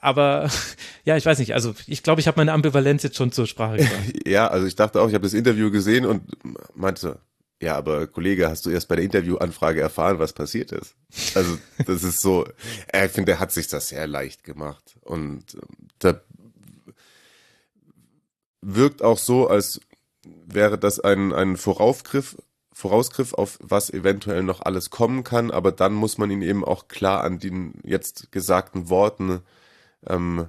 Aber (laughs) ja, ich weiß nicht, also ich glaube, ich habe meine Ambivalenz jetzt schon zur Sprache gebracht. (laughs) Ja, also ich dachte auch, ich habe das Interview gesehen und meinte, ja, aber Kollege, hast du erst bei der Interviewanfrage erfahren, was passiert ist? Also, das ist so, ich finde, er hat sich das sehr leicht gemacht. Und ähm, da wirkt auch so, als wäre das ein, ein Voraufgriff, Vorausgriff auf was eventuell noch alles kommen kann, aber dann muss man ihn eben auch klar an den jetzt gesagten Worten ähm,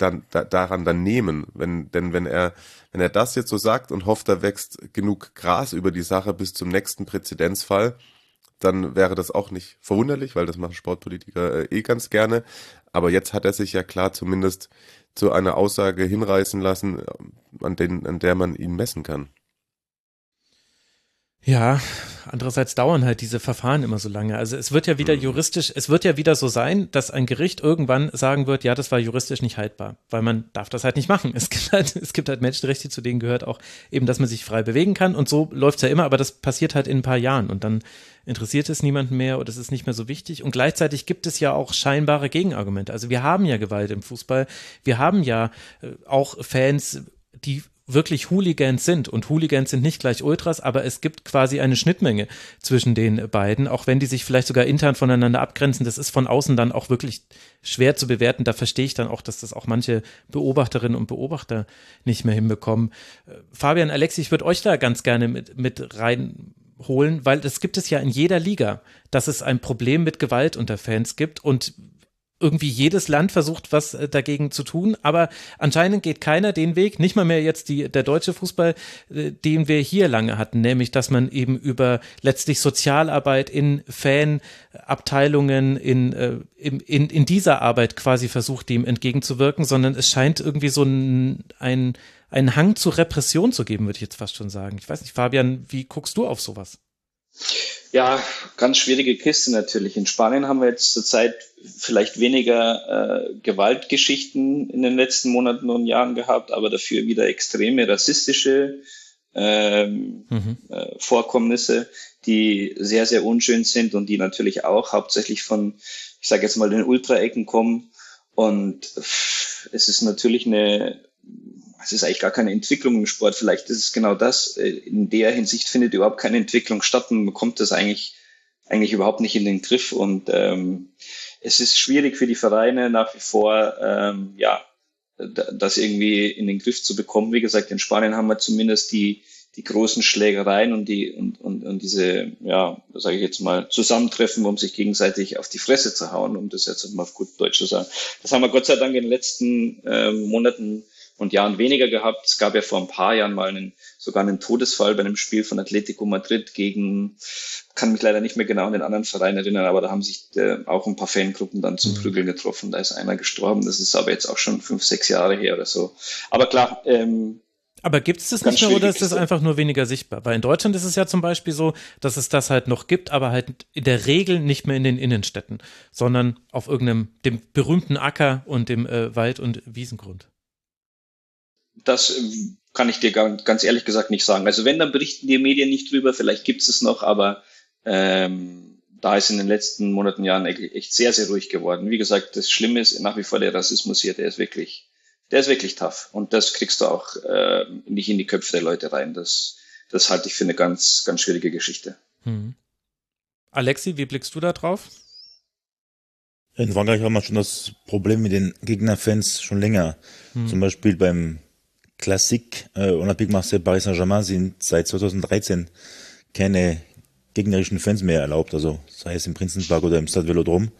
dann, da, daran dann nehmen. Wenn, denn wenn er, wenn er das jetzt so sagt und hofft, da wächst genug Gras über die Sache bis zum nächsten Präzedenzfall, dann wäre das auch nicht verwunderlich, weil das machen Sportpolitiker äh, eh ganz gerne. Aber jetzt hat er sich ja klar zumindest zu einer Aussage hinreißen lassen, an, den, an der man ihn messen kann. Ja, andererseits dauern halt diese Verfahren immer so lange. Also es wird ja wieder mhm. juristisch, es wird ja wieder so sein, dass ein Gericht irgendwann sagen wird, ja, das war juristisch nicht haltbar, weil man darf das halt nicht machen. Es gibt halt, es gibt halt Menschenrechte, zu denen gehört auch eben, dass man sich frei bewegen kann und so läuft's ja immer, aber das passiert halt in ein paar Jahren und dann interessiert es niemanden mehr oder es ist nicht mehr so wichtig. Und gleichzeitig gibt es ja auch scheinbare Gegenargumente. Also wir haben ja Gewalt im Fußball, wir haben ja äh, auch Fans, die wirklich Hooligans sind. Und Hooligans sind nicht gleich Ultras, aber es gibt quasi eine Schnittmenge zwischen den beiden, auch wenn die sich vielleicht sogar intern voneinander abgrenzen. Das ist von außen dann auch wirklich schwer zu bewerten. Da verstehe ich dann auch, dass das auch manche Beobachterinnen und Beobachter nicht mehr hinbekommen. Äh, Fabian, Alexi, ich würde euch da ganz gerne mit, mit reinholen, weil das gibt es ja in jeder Liga, dass es ein Problem mit Gewalt unter Fans gibt und irgendwie jedes Land versucht, was äh, dagegen zu tun, aber anscheinend geht keiner den Weg, nicht mal mehr jetzt die, der deutsche Fußball, äh, den wir hier lange hatten, nämlich, dass man eben über letztlich Sozialarbeit in Fanabteilungen, in, äh, in, in, dieser Arbeit quasi versucht, dem entgegenzuwirken, sondern es scheint irgendwie so ein, ein, einen Hang zur Repression zu geben, würde ich jetzt fast schon sagen. Ich weiß nicht, Fabian, wie guckst du auf sowas? Ja, ganz schwierige Kiste natürlich. In Spanien haben wir jetzt zurzeit vielleicht weniger äh, Gewaltgeschichten in den letzten Monaten und Jahren gehabt, aber dafür wieder extreme rassistische ähm, mhm. äh, Vorkommnisse, die sehr, sehr unschön sind und die natürlich auch hauptsächlich von, ich sage jetzt mal, den Ultraecken kommen. Und es ist natürlich eine es ist eigentlich gar keine Entwicklung im Sport. Vielleicht ist es genau das. Äh, in der Hinsicht findet überhaupt keine Entwicklung statt und man bekommt das eigentlich, eigentlich überhaupt nicht in den Griff. Und ähm, es ist schwierig für die Vereine nach wie vor, ähm, ja, das irgendwie in den Griff zu bekommen. Wie gesagt, in Spanien haben wir zumindest die, die großen Schlägereien und die und, und, und diese, ja, sage ich jetzt mal, Zusammentreffen, um sich gegenseitig auf die Fresse zu hauen, um das jetzt mal auf gut Deutsch zu sagen. Das haben wir Gott sei Dank in den letzten äh, Monaten und Jahren weniger gehabt. Es gab ja vor ein paar Jahren mal einen, sogar einen Todesfall bei einem Spiel von Atletico Madrid gegen, kann mich leider nicht mehr genau an den anderen Verein erinnern, aber da haben sich äh, auch ein paar Fangruppen dann zum mhm. Prügeln getroffen. Da ist einer gestorben. Das ist aber jetzt auch schon fünf, sechs Jahre her oder so. Aber klar, ähm, aber gibt es das nicht mehr oder ist das einfach nur weniger sichtbar? Weil in Deutschland ist es ja zum Beispiel so, dass es das halt noch gibt, aber halt in der Regel nicht mehr in den Innenstädten, sondern auf irgendeinem, dem berühmten Acker und dem äh, Wald- und Wiesengrund. Das ähm, kann ich dir ganz ehrlich gesagt nicht sagen. Also wenn, dann berichten die Medien nicht drüber, vielleicht gibt es es noch, aber ähm, da ist in den letzten Monaten, Jahren echt sehr, sehr ruhig geworden. Wie gesagt, das Schlimme ist nach wie vor der Rassismus hier, der ist wirklich, der ist wirklich tough. Und das kriegst du auch äh, nicht in die Köpfe der Leute rein. Das, das halte ich für eine ganz, ganz schwierige Geschichte. Hm. Alexi, wie blickst du da drauf? In Frankreich haben wir schon das Problem mit den Gegnerfans schon länger. Hm. Zum Beispiel beim Klassik äh, Olympique Marseille Paris Saint-Germain sind seit 2013 keine gegnerischen Fans mehr erlaubt, also sei es im Prinzenpark oder im Stade Velodrom.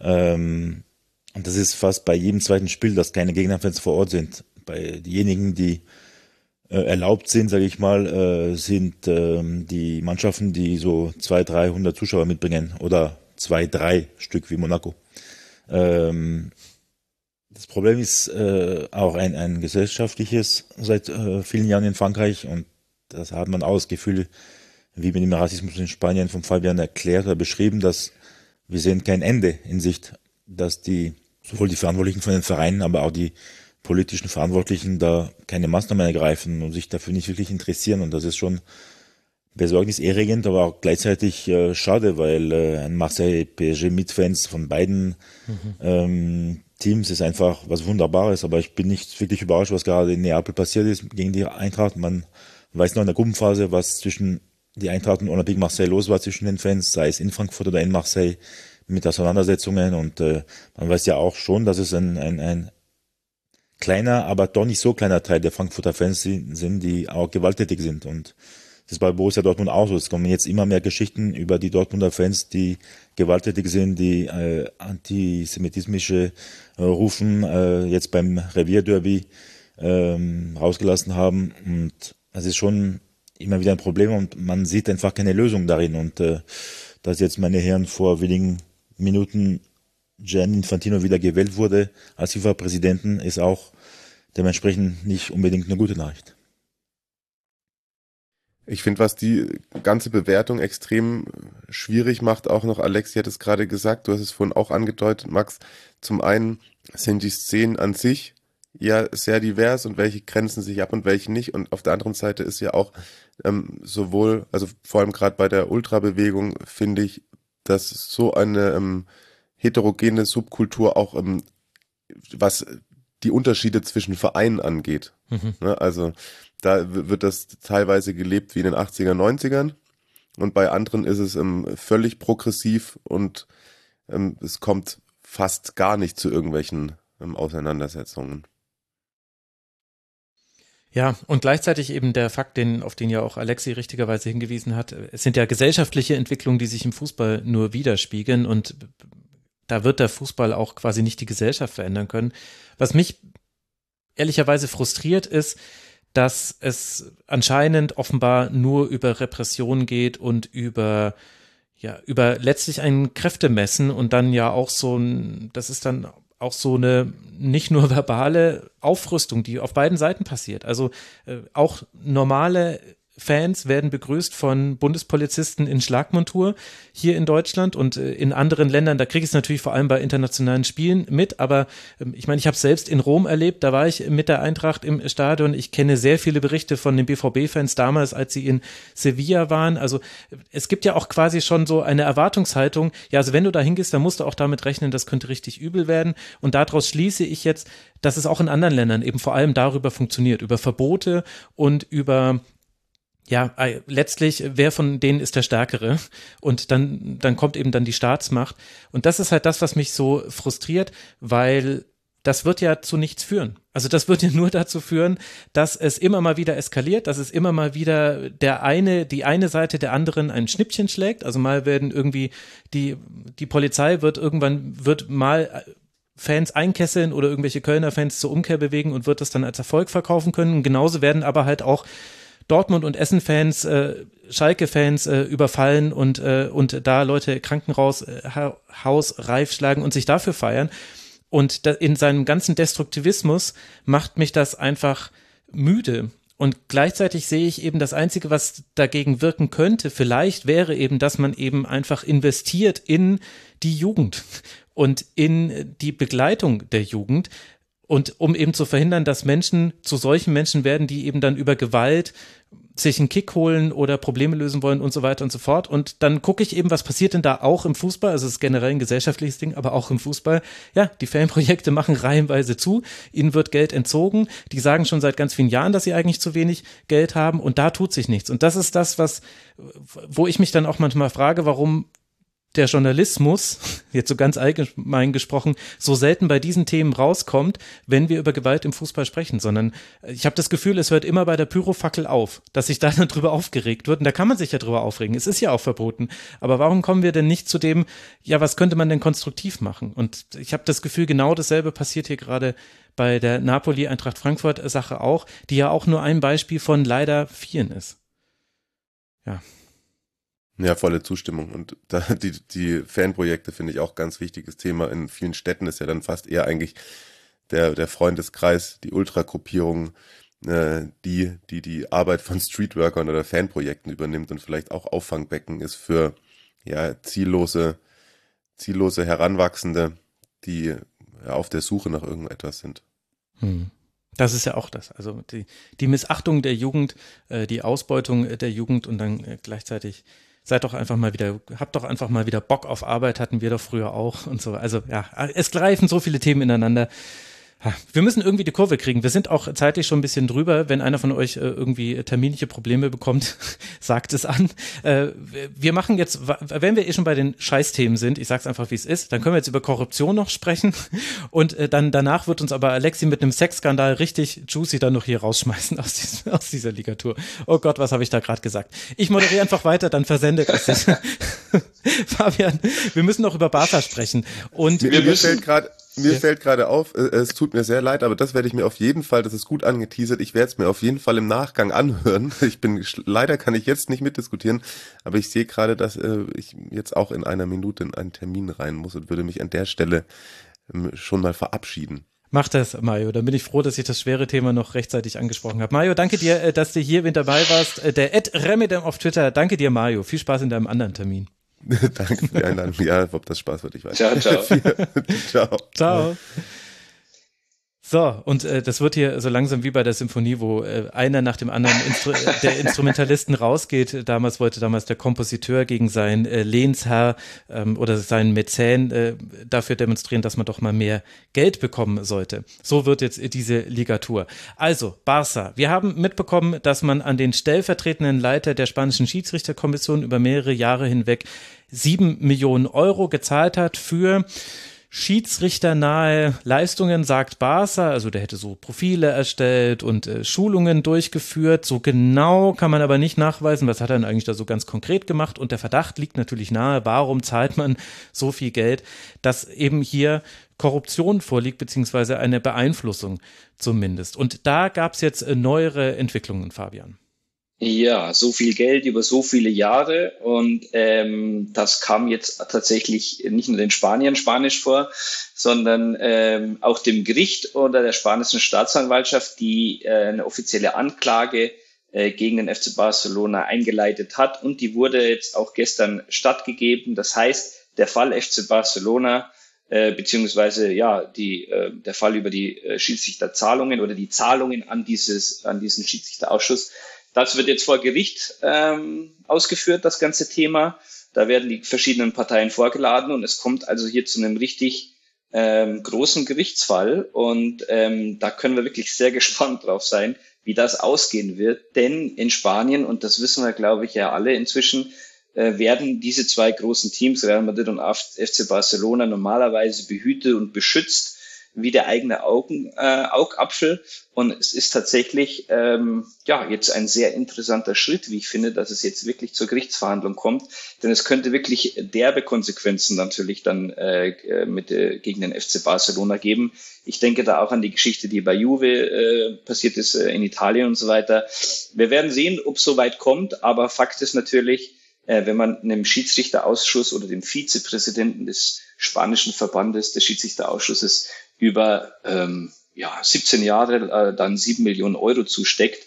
Ähm, und das ist fast bei jedem zweiten Spiel, dass keine Gegnerfans vor Ort sind. Bei diejenigen, die äh, erlaubt sind, sage ich mal, äh, sind ähm, die Mannschaften, die so 200, 300 Zuschauer mitbringen oder zwei, drei Stück wie Monaco. Ähm, das Problem ist äh, auch ein, ein gesellschaftliches seit äh, vielen Jahren in Frankreich und das hat man auch das Gefühl, wie mit dem Rassismus in Spanien von Fabian erklärt oder beschrieben, dass wir sehen kein Ende in Sicht, dass die sowohl die Verantwortlichen von den Vereinen, aber auch die politischen Verantwortlichen da keine Maßnahmen ergreifen und sich dafür nicht wirklich interessieren und das ist schon besorgniserregend, aber auch gleichzeitig äh, schade, weil äh, ein Marseille PSG mit Fans von beiden mhm. ähm, Teams ist einfach was Wunderbares, aber ich bin nicht wirklich überrascht, was gerade in Neapel passiert ist gegen die Eintracht. Man weiß noch in der Gruppenphase, was zwischen die Eintracht und Olympique Marseille los war zwischen den Fans, sei es in Frankfurt oder in Marseille mit Auseinandersetzungen und äh, man weiß ja auch schon, dass es ein, ein, ein kleiner, aber doch nicht so kleiner Teil der Frankfurter Fans sind, die auch gewalttätig sind und das ist bei Borussia Dortmund auch so. Es kommen jetzt immer mehr Geschichten über die Dortmunder Fans, die gewalttätig sind, die äh, antisemitismische äh, Rufen äh, jetzt beim Revierderby ähm, rausgelassen haben. Und das ist schon immer wieder ein Problem und man sieht einfach keine Lösung darin. Und äh, dass jetzt meine Herren vor wenigen Minuten Gian Infantino wieder gewählt wurde als FIFA-Präsidenten, ist auch dementsprechend nicht unbedingt eine gute Nachricht. Ich finde, was die ganze Bewertung extrem schwierig macht, auch noch, Alexi hat es gerade gesagt, du hast es vorhin auch angedeutet, Max, zum einen sind die Szenen an sich ja sehr divers und welche grenzen sich ab und welche nicht. Und auf der anderen Seite ist ja auch ähm, sowohl, also vor allem gerade bei der Ultrabewegung finde ich, dass so eine ähm, heterogene Subkultur auch, ähm, was die Unterschiede zwischen Vereinen angeht. Mhm. Ne, also da wird das teilweise gelebt wie in den 80er, 90ern und bei anderen ist es ähm, völlig progressiv und ähm, es kommt fast gar nicht zu irgendwelchen ähm, Auseinandersetzungen. Ja, und gleichzeitig eben der Fakt, den, auf den ja auch Alexi richtigerweise hingewiesen hat, es sind ja gesellschaftliche Entwicklungen, die sich im Fußball nur widerspiegeln und da wird der Fußball auch quasi nicht die Gesellschaft verändern können. Was mich ehrlicherweise frustriert ist, dass es anscheinend offenbar nur über Repression geht und über ja, über letztlich ein Kräftemessen und dann ja auch so ein, das ist dann auch so eine nicht nur verbale Aufrüstung, die auf beiden Seiten passiert. Also äh, auch normale Fans werden begrüßt von Bundespolizisten in Schlagmontur hier in Deutschland und äh, in anderen Ländern. Da kriege ich es natürlich vor allem bei internationalen Spielen mit. Aber ähm, ich meine, ich habe es selbst in Rom erlebt. Da war ich mit der Eintracht im Stadion. Ich kenne sehr viele Berichte von den BVB-Fans damals, als sie in Sevilla waren. Also äh, es gibt ja auch quasi schon so eine Erwartungshaltung. Ja, also wenn du da hingehst, dann musst du auch damit rechnen, das könnte richtig übel werden. Und daraus schließe ich jetzt, dass es auch in anderen Ländern eben vor allem darüber funktioniert, über Verbote und über ja, äh, letztlich, wer von denen ist der Stärkere? Und dann, dann kommt eben dann die Staatsmacht. Und das ist halt das, was mich so frustriert, weil das wird ja zu nichts führen. Also das wird ja nur dazu führen, dass es immer mal wieder eskaliert, dass es immer mal wieder der eine, die eine Seite der anderen ein Schnippchen schlägt. Also mal werden irgendwie die, die Polizei wird irgendwann, wird mal Fans einkesseln oder irgendwelche Kölner Fans zur Umkehr bewegen und wird das dann als Erfolg verkaufen können. Genauso werden aber halt auch Dortmund- und Essen-Fans, äh, Schalke-Fans äh, überfallen und, äh, und da Leute Krankenhaus, äh, Haus reif schlagen und sich dafür feiern. Und da, in seinem ganzen Destruktivismus macht mich das einfach müde. Und gleichzeitig sehe ich eben, das Einzige, was dagegen wirken könnte, vielleicht wäre eben, dass man eben einfach investiert in die Jugend und in die Begleitung der Jugend, und um eben zu verhindern, dass Menschen zu solchen Menschen werden, die eben dann über Gewalt sich einen Kick holen oder Probleme lösen wollen und so weiter und so fort. Und dann gucke ich eben, was passiert denn da auch im Fußball? Also es ist generell ein gesellschaftliches Ding, aber auch im Fußball. Ja, die Fanprojekte (laughs) machen reihenweise zu. Ihnen wird Geld entzogen. Die sagen schon seit ganz vielen Jahren, dass sie eigentlich zu wenig Geld haben und da tut sich nichts. Und das ist das, was, wo ich mich dann auch manchmal frage, warum der Journalismus, jetzt so ganz allgemein gesprochen, so selten bei diesen Themen rauskommt, wenn wir über Gewalt im Fußball sprechen, sondern ich habe das Gefühl, es hört immer bei der Pyrofackel auf, dass sich da (laughs) drüber aufgeregt wird. Und da kann man sich ja drüber aufregen. Es ist ja auch verboten. Aber warum kommen wir denn nicht zu dem, ja, was könnte man denn konstruktiv machen? Und ich habe das Gefühl, genau dasselbe passiert hier gerade bei der Napoli-Eintracht Frankfurt-Sache auch, die ja auch nur ein Beispiel von leider vielen ist. Ja. Ja, volle Zustimmung. Und (laughs) da, die, die Fanprojekte finde ich auch ganz wichtiges Thema. In vielen Städten ist ja dann fast eher eigentlich der, der Freundeskreis, die Ultragruppierung, äh, die, die die Arbeit von Streetworkern oder Fanprojekten übernimmt und vielleicht auch Auffangbecken ist für ja, ziellose, ziellose Heranwachsende, die ja, auf der Suche nach irgendetwas sind. Hm. Das ist ja auch das. Also die, die Missachtung der Jugend, äh, die Ausbeutung der Jugend und dann äh, gleichzeitig seid doch einfach mal wieder, habt doch einfach mal wieder Bock auf Arbeit, hatten wir doch früher auch und so. Also ja, es greifen so viele Themen ineinander. Wir müssen irgendwie die Kurve kriegen. Wir sind auch zeitlich schon ein bisschen drüber. Wenn einer von euch äh, irgendwie terminliche Probleme bekommt, (laughs) sagt es an. Äh, wir machen jetzt, wenn wir eh schon bei den Scheißthemen sind, ich sag's einfach, wie es ist, dann können wir jetzt über Korruption noch sprechen. (laughs) Und äh, dann danach wird uns aber Alexi mit einem Sexskandal richtig juicy dann noch hier rausschmeißen aus, diesem, (laughs) aus dieser Ligatur. Oh Gott, was habe ich da gerade gesagt? Ich moderiere einfach weiter, dann versendet es sich. Fabian, wir müssen noch über Barca sprechen. Und mir fällt gerade mir ja. fällt gerade auf, äh, es tut mir sehr leid, aber das werde ich mir auf jeden Fall, das ist gut angeteasert, ich werde es mir auf jeden Fall im Nachgang anhören. (laughs) Ich bin, leider kann ich jetzt nicht mitdiskutieren, aber ich sehe gerade, dass äh, ich jetzt auch in einer Minute in einen Termin rein muss und würde mich an der Stelle ähm, schon mal verabschieden. Mach das, Mario. Dann bin ich froh, dass ich das schwere Thema noch rechtzeitig angesprochen habe. Mario, danke dir, äh, dass du hier mit dabei warst. Der Ed Remedem auf Twitter. Danke dir, Mario. Viel Spaß in deinem anderen Termin. (laughs) Danke für die Einladung. Ja, ob das Spaß wird, ich weiß. Ciao, (laughs) ciao. ciao. Ciao. So, und äh, das wird hier so langsam wie bei der Symphonie, wo äh, einer nach dem anderen Instru der (laughs) Instrumentalisten rausgeht. Damals wollte damals der Kompositeur gegen seinen äh, Lehnsherr ähm, oder seinen Mäzen äh, dafür demonstrieren, dass man doch mal mehr Geld bekommen sollte. So wird jetzt diese Ligatur. Also, Barca. Wir haben mitbekommen, dass man an den stellvertretenden Leiter der spanischen Schiedsrichterkommission über mehrere Jahre hinweg sieben Millionen Euro gezahlt hat für schiedsrichternahe Leistungen, sagt Barca. Also der hätte so Profile erstellt und äh, Schulungen durchgeführt. So genau kann man aber nicht nachweisen, was hat er denn eigentlich da so ganz konkret gemacht. Und der Verdacht liegt natürlich nahe, warum zahlt man so viel Geld, dass eben hier Korruption vorliegt, beziehungsweise eine Beeinflussung zumindest. Und da gab es jetzt äh, neuere Entwicklungen, Fabian. Ja, so viel Geld über so viele Jahre und ähm, das kam jetzt tatsächlich nicht nur den Spaniern Spanisch vor, sondern ähm, auch dem Gericht oder der spanischen Staatsanwaltschaft, die äh, eine offizielle Anklage äh, gegen den FC Barcelona eingeleitet hat und die wurde jetzt auch gestern stattgegeben. Das heißt, der Fall FC Barcelona äh, beziehungsweise ja die äh, der Fall über die äh, Schiedsrichterzahlungen oder die Zahlungen an dieses an diesen Schiedsrichterausschuss das wird jetzt vor Gericht ähm, ausgeführt, das ganze Thema. Da werden die verschiedenen Parteien vorgeladen und es kommt also hier zu einem richtig ähm, großen Gerichtsfall. Und ähm, da können wir wirklich sehr (laughs) gespannt drauf sein, wie das ausgehen wird. Denn in Spanien, und das wissen wir, glaube ich, ja alle inzwischen, äh, werden diese zwei großen Teams, Real Madrid und FC Barcelona, normalerweise behütet und beschützt wie der eigene Augen, äh, Augapfel. Und es ist tatsächlich ähm, ja jetzt ein sehr interessanter Schritt, wie ich finde, dass es jetzt wirklich zur Gerichtsverhandlung kommt. Denn es könnte wirklich derbe Konsequenzen natürlich dann äh, äh mit äh, gegen den FC Barcelona geben. Ich denke da auch an die Geschichte, die bei Juve äh, passiert ist äh, in Italien und so weiter. Wir werden sehen, ob es so weit kommt, aber Fakt ist natürlich, äh, wenn man einem Schiedsrichterausschuss oder dem Vizepräsidenten des spanischen Verbandes des Schiedsrichterausschusses über ähm, ja, 17 Jahre äh, dann 7 Millionen Euro zusteckt,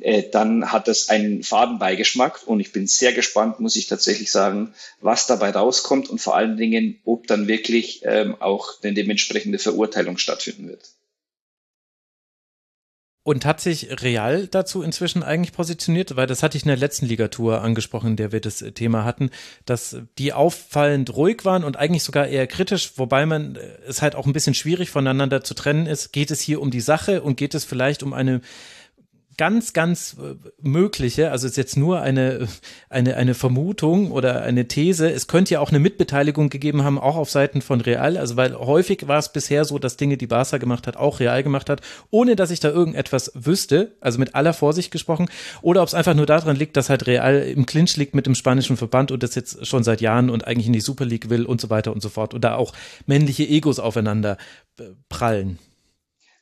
äh, dann hat das einen Fadenbeigeschmack und ich bin sehr gespannt, muss ich tatsächlich sagen, was dabei rauskommt und vor allen Dingen, ob dann wirklich ähm, auch eine dementsprechende Verurteilung stattfinden wird. Und hat sich Real dazu inzwischen eigentlich positioniert? Weil das hatte ich in der letzten Ligatur angesprochen, in der wir das Thema hatten, dass die auffallend ruhig waren und eigentlich sogar eher kritisch, wobei man äh, es halt auch ein bisschen schwierig voneinander zu trennen ist. Geht es hier um die Sache und geht es vielleicht um eine ganz, ganz äh, mögliche, also ist jetzt nur eine, eine, eine Vermutung oder eine These, es könnte ja auch eine Mitbeteiligung gegeben haben, auch auf Seiten von Real, also weil häufig war es bisher so, dass Dinge, die Barca gemacht hat, auch Real gemacht hat, ohne dass ich da irgendetwas wüsste, also mit aller Vorsicht gesprochen, oder ob es einfach nur daran liegt, dass halt Real im Clinch liegt mit dem spanischen Verband und das jetzt schon seit Jahren und eigentlich in die Super League will und so weiter und so fort und da auch männliche Egos aufeinander äh, prallen.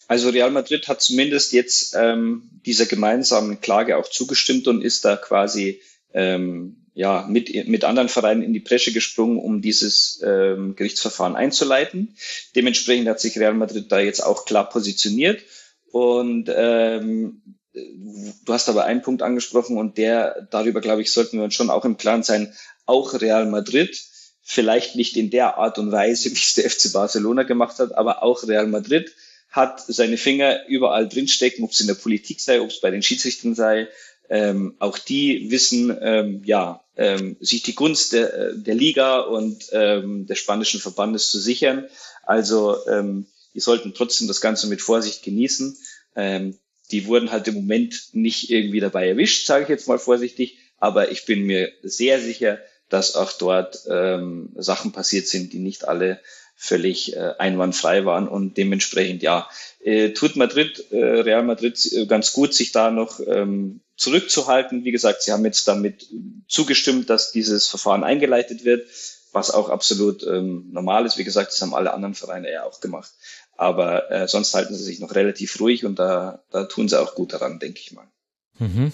Also Real Madrid hat zumindest jetzt ähm, dieser gemeinsamen Klage auch zugestimmt und ist da quasi ähm, ja mit, mit anderen Vereinen in die Bresche gesprungen, um dieses ähm, Gerichtsverfahren einzuleiten. Dementsprechend hat sich Real Madrid da jetzt auch klar positioniert. Und ähm, du hast aber einen Punkt angesprochen und der, darüber glaube ich, sollten wir uns schon auch im Klaren sein, auch Real Madrid, vielleicht nicht in der Art und Weise, wie es der (laughs) FC Barcelona gemacht hat, aber auch Real Madrid hat seine Finger überall drinstecken, ob es in der Politik sei, ob es bei den Schiedsrichtern sei. Ähm, auch die wissen, ähm, ja, ähm, sich die Gunst der, der Liga und ähm, des spanischen Verbandes zu sichern. Also ähm, die sollten trotzdem das Ganze mit Vorsicht genießen. Ähm, die wurden halt im Moment nicht irgendwie dabei erwischt, sage ich jetzt mal vorsichtig. Aber ich bin mir sehr sicher, dass auch dort ähm, Sachen passiert sind, die nicht alle völlig äh, einwandfrei waren. Und dementsprechend ja äh, tut Madrid äh, Real Madrid äh, ganz gut sich da noch ähm, zurückzuhalten. Wie gesagt sie haben jetzt damit zugestimmt dass dieses Verfahren eingeleitet wird was auch absolut ähm, normal ist. Wie gesagt das haben alle anderen Vereine ja auch gemacht. Aber äh, sonst halten sie sich noch relativ ruhig und da da tun sie auch gut daran denke ich mal. Mhm.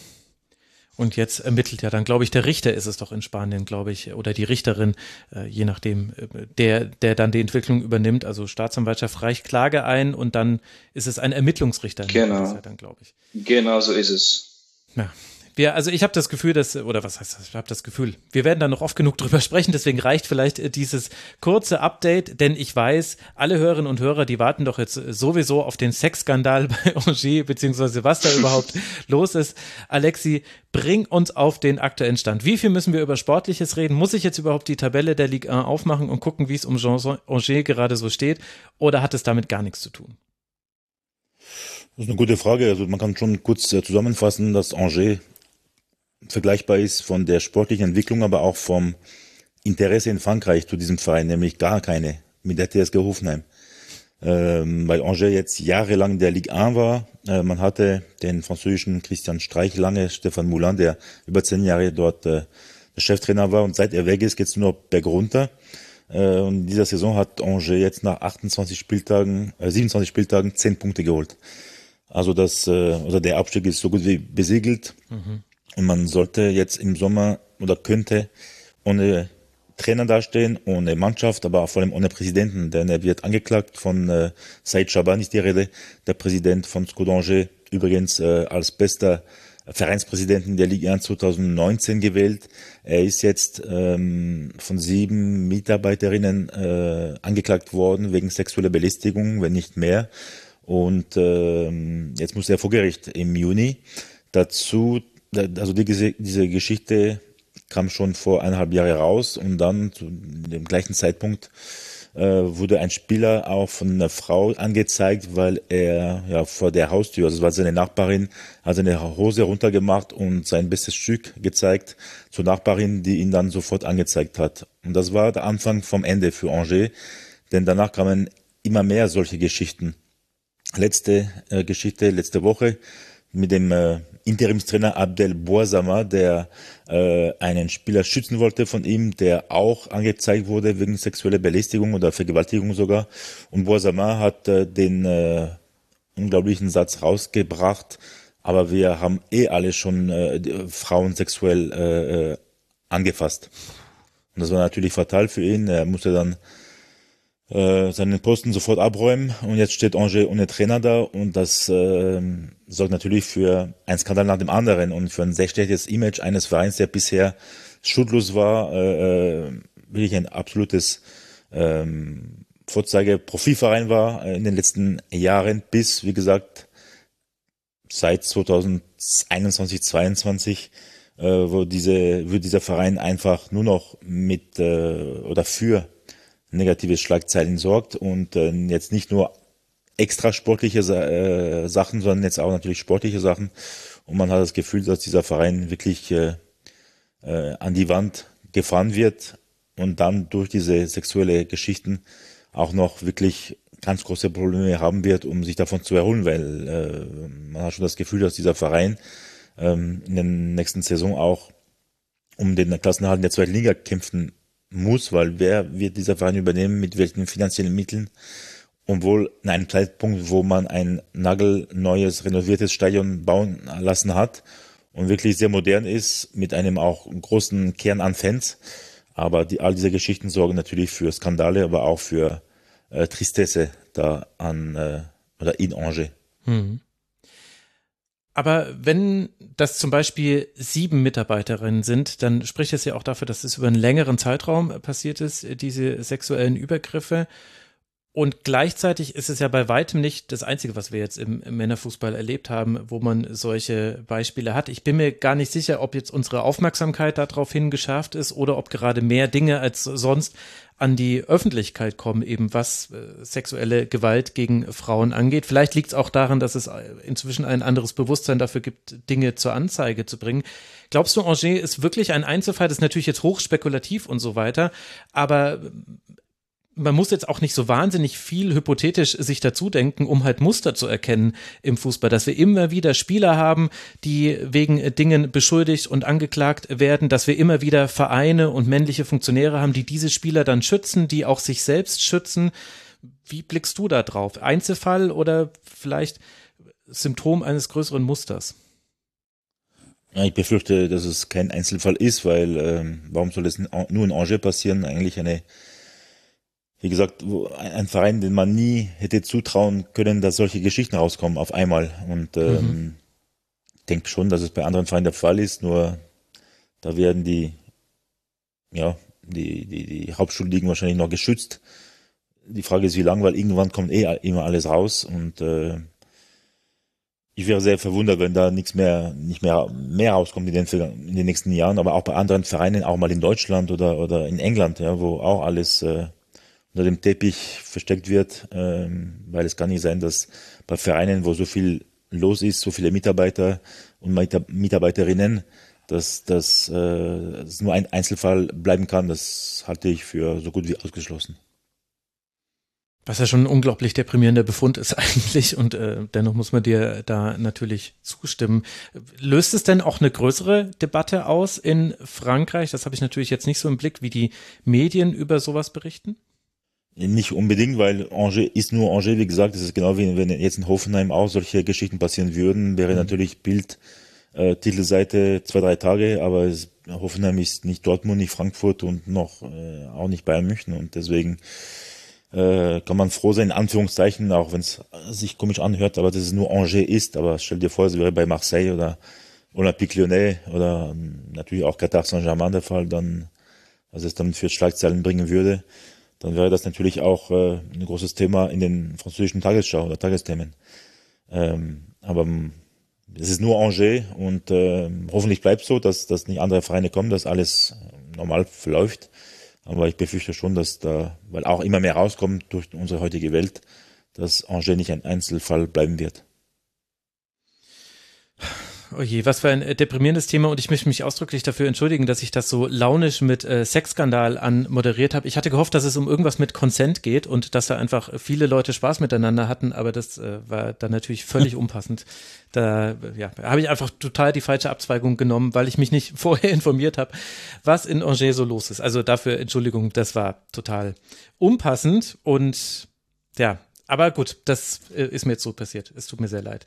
Und jetzt ermittelt ja dann, glaube ich, der Richter ist es doch in Spanien, glaube ich, oder die Richterin, äh, je nachdem, äh, der, der dann die Entwicklung übernimmt. Also Staatsanwaltschaft reicht Klage ein und dann ist es ein Ermittlungsrichter. Genau. Ja dann, glaube ich. Genau so ist es. Ja, Wir, also ich habe das Gefühl, dass, oder was heißt das? Ich habe das Gefühl, wir werden da noch oft genug (laughs) drüber sprechen, deswegen reicht vielleicht äh, dieses kurze Update, denn ich weiß, alle Hörerinnen und Hörer, die warten doch jetzt sowieso auf den Sexskandal (laughs) bei Angers, beziehungsweise was da überhaupt (laughs) los ist. Alexi, bring uns auf den aktuellen Stand. Wie viel müssen wir über Sportliches reden? Muss ich jetzt überhaupt die Tabelle der Ligue 1 aufmachen und gucken, wie es um Angers gerade so steht? Oder hat es damit gar nichts zu tun? Das ist eine gute Frage. Also man kann schon kurz äh, zusammenfassen, dass Angers vergleichbar ist von der sportlichen Entwicklung, aber auch vom Interesse in Frankreich zu diesem Verein, nämlich gar keine mit der TSG Hofenheim. Ähm, weil Angers jetzt jahrelang der Ligue 1 war. Äh, man hatte den französischen Christian Streich lange, Stefan Moulin, der über zehn Jahre dort äh, der Cheftrainer war und seit er weg ist, geht es nur bergunter. Äh, und in dieser Saison hat Angers jetzt nach 28 Spieltagen, äh, 27 Spieltagen 10 Punkte geholt. Also das, äh, also der Abstieg ist so gut wie besiegelt. Mhm. Und man sollte jetzt im Sommer oder könnte ohne Trainer dastehen, ohne Mannschaft, aber vor allem ohne Präsidenten, denn er wird angeklagt von äh, Said Chaban ist die Rede, der Präsident von Scodanger, übrigens äh, als bester Vereinspräsidenten der Ligue 1 2019 gewählt. Er ist jetzt ähm, von sieben Mitarbeiterinnen äh, angeklagt worden wegen sexueller Belästigung, wenn nicht mehr. Und ähm, jetzt muss er vor Gericht im Juni. Dazu also die, diese Geschichte kam schon vor eineinhalb Jahre raus und dann zu dem gleichen Zeitpunkt äh, wurde ein Spieler auch von einer Frau angezeigt, weil er ja vor der Haustür, also es war seine Nachbarin, hat seine Hose runtergemacht und sein bestes Stück gezeigt zur Nachbarin, die ihn dann sofort angezeigt hat. Und das war der Anfang vom Ende für Angers, denn danach kamen immer mehr solche Geschichten. Letzte äh, Geschichte, letzte Woche mit dem äh, Interimstrainer Abdel Boisama, der äh, einen Spieler schützen wollte von ihm, der auch angezeigt wurde wegen sexueller Belästigung oder Vergewaltigung sogar. Und Boisama hat äh, den äh, unglaublichen Satz rausgebracht, aber wir haben eh alle schon äh, Frauen sexuell äh, äh, angefasst. Und das war natürlich fatal für ihn. Er musste dann äh, seinen Posten sofort abräumen. Und jetzt steht Angers ohne Trainer da. Und das äh, sorgt natürlich für einen Skandal nach dem anderen und für ein sehr schlechtes Image eines Vereins, der bisher schuldlos war, äh, äh wirklich ein absolutes ähm, Vorzeige-Profiverein war äh, in den letzten Jahren bis, wie gesagt, seit 2021, 2022 äh, wo diese, wo dieser Verein einfach nur noch mit äh, oder für negative Schlagzeilen sorgt und äh, jetzt nicht nur extra sportliche äh, Sachen, sondern jetzt auch natürlich sportliche Sachen. Und man hat das Gefühl, dass dieser Verein wirklich äh, äh, an die Wand gefahren wird und dann durch diese sexuelle Geschichten auch noch wirklich ganz große Probleme haben wird, um sich davon zu erholen, weil äh, man hat schon das Gefühl, dass dieser Verein ähm, in der nächsten Saison auch um den Klassenhalt der zweiten Liga kämpfen muss, weil wer wird dieser Verein übernehmen, mit welchen finanziellen Mitteln? Und wohl in einem Zeitpunkt, wo man ein nagelneues, renoviertes Stadion bauen lassen hat und wirklich sehr modern ist, mit einem auch großen Kern an Fans. Aber die, all diese Geschichten sorgen natürlich für Skandale, aber auch für äh, Tristesse da an äh, oder in Angers. Mhm. Aber wenn das zum Beispiel sieben Mitarbeiterinnen sind, dann spricht es ja auch dafür, dass es über einen längeren Zeitraum passiert ist, diese sexuellen Übergriffe. Und gleichzeitig ist es ja bei weitem nicht das Einzige, was wir jetzt im, Männerfußball erlebt haben, wo man solche Beispiele hat. Ich bin mir gar nicht sicher, ob jetzt unsere Aufmerksamkeit darauf hingeschärft ist oder ob gerade mehr Dinge als sonst an die Öffentlichkeit kommen, eben was äh, sexuelle Gewalt gegen Frauen angeht. Vielleicht liegt es auch daran, dass es inzwischen ein anderes Bewusstsein dafür gibt, Dinge zur Anzeige zu bringen. Glaubst du, Angers ist wirklich ein Einzelfall? Das ist natürlich jetzt hochspekulativ und so weiter, aber man muss jetzt auch nicht so wahnsinnig viel hypothetisch sich dazu denken, um halt Muster zu erkennen im Fußball, dass wir immer wieder Spieler haben, die wegen Dingen beschuldigt und angeklagt werden, dass wir immer wieder Vereine und männliche Funktionäre haben, die diese Spieler dann schützen, die auch sich selbst schützen. Wie blickst du da drauf? Einzelfall oder vielleicht Symptom eines größeren Musters? Ja, ich befürchte, dass es kein Einzelfall ist, weil ähm, warum soll es nur in Angers passieren? Eigentlich eine wie gesagt, ein Verein, den man nie hätte zutrauen können, dass solche Geschichten rauskommen auf einmal. Und ähm, mhm. denke schon, dass es bei anderen Vereinen der Fall ist, nur da werden die, ja, die, die, die Hauptschulligen wahrscheinlich noch geschützt. Die Frage ist, wie lange, weil irgendwann kommt eh immer alles raus und äh, ich wäre sehr verwundert, wenn da nichts mehr, nicht mehr, mehr rauskommt in den, in den nächsten Jahren, aber auch bei anderen Vereinen, auch mal in Deutschland oder, oder in England, ja, wo auch alles äh, unter dem Teppich versteckt wird, ähm, weil es kann nicht sein, dass bei Vereinen, wo so viel los ist, so viele Mitarbeiter und Mitarbeiterinnen, dass das äh, nur ein Einzelfall bleiben kann, das halte ich für so gut wie ausgeschlossen. Was ja schon ein unglaublich deprimierender Befund ist (laughs) eigentlich und äh, dennoch muss man dir da natürlich zustimmen. Löst es denn auch eine größere Debatte aus in Frankreich? Das habe ich natürlich jetzt nicht so im Blick, wie die Medien über sowas berichten. Nicht unbedingt, weil Angers ist nur Angers, wie gesagt, es ist genau wie wenn jetzt in Hoffenheim auch solche Geschichten passieren würden, wäre mhm. natürlich Bild äh, Titelseite zwei, drei Tage, aber es, Hoffenheim ist nicht Dortmund, nicht Frankfurt und noch äh, auch nicht Bayern München und deswegen äh, kann man froh sein, in Anführungszeichen, auch wenn es sich komisch anhört, aber dass es nur Angers ist. Aber stell dir vor, es wäre bei Marseille oder Olympique Lyonnais oder ähm, natürlich auch Qatar Saint-Germain der Fall, dann, was es dann für Schlagzeilen bringen würde, dann wäre das natürlich auch äh, ein großes Thema in den französischen Tagesschau oder Tagesthemen. Ähm, aber es ist nur Angers und äh, hoffentlich bleibt so, dass, dass nicht andere Vereine kommen, dass alles normal verläuft. Aber ich befürchte schon, dass da, weil auch immer mehr rauskommt durch unsere heutige Welt, dass Angers nicht ein Einzelfall bleiben wird. Oh je, was für ein äh, deprimierendes Thema und ich möchte mich ausdrücklich dafür entschuldigen, dass ich das so launisch mit äh, Sexskandal anmoderiert habe. Ich hatte gehofft, dass es um irgendwas mit Consent geht und dass da einfach viele Leute Spaß miteinander hatten, aber das äh, war dann natürlich völlig (laughs) unpassend. Da ja, habe ich einfach total die falsche Abzweigung genommen, weil ich mich nicht (laughs) vorher informiert habe, was in Angers so los ist. Also dafür Entschuldigung, das war total unpassend und ja, aber gut, das äh, ist mir jetzt so passiert. Es tut mir sehr leid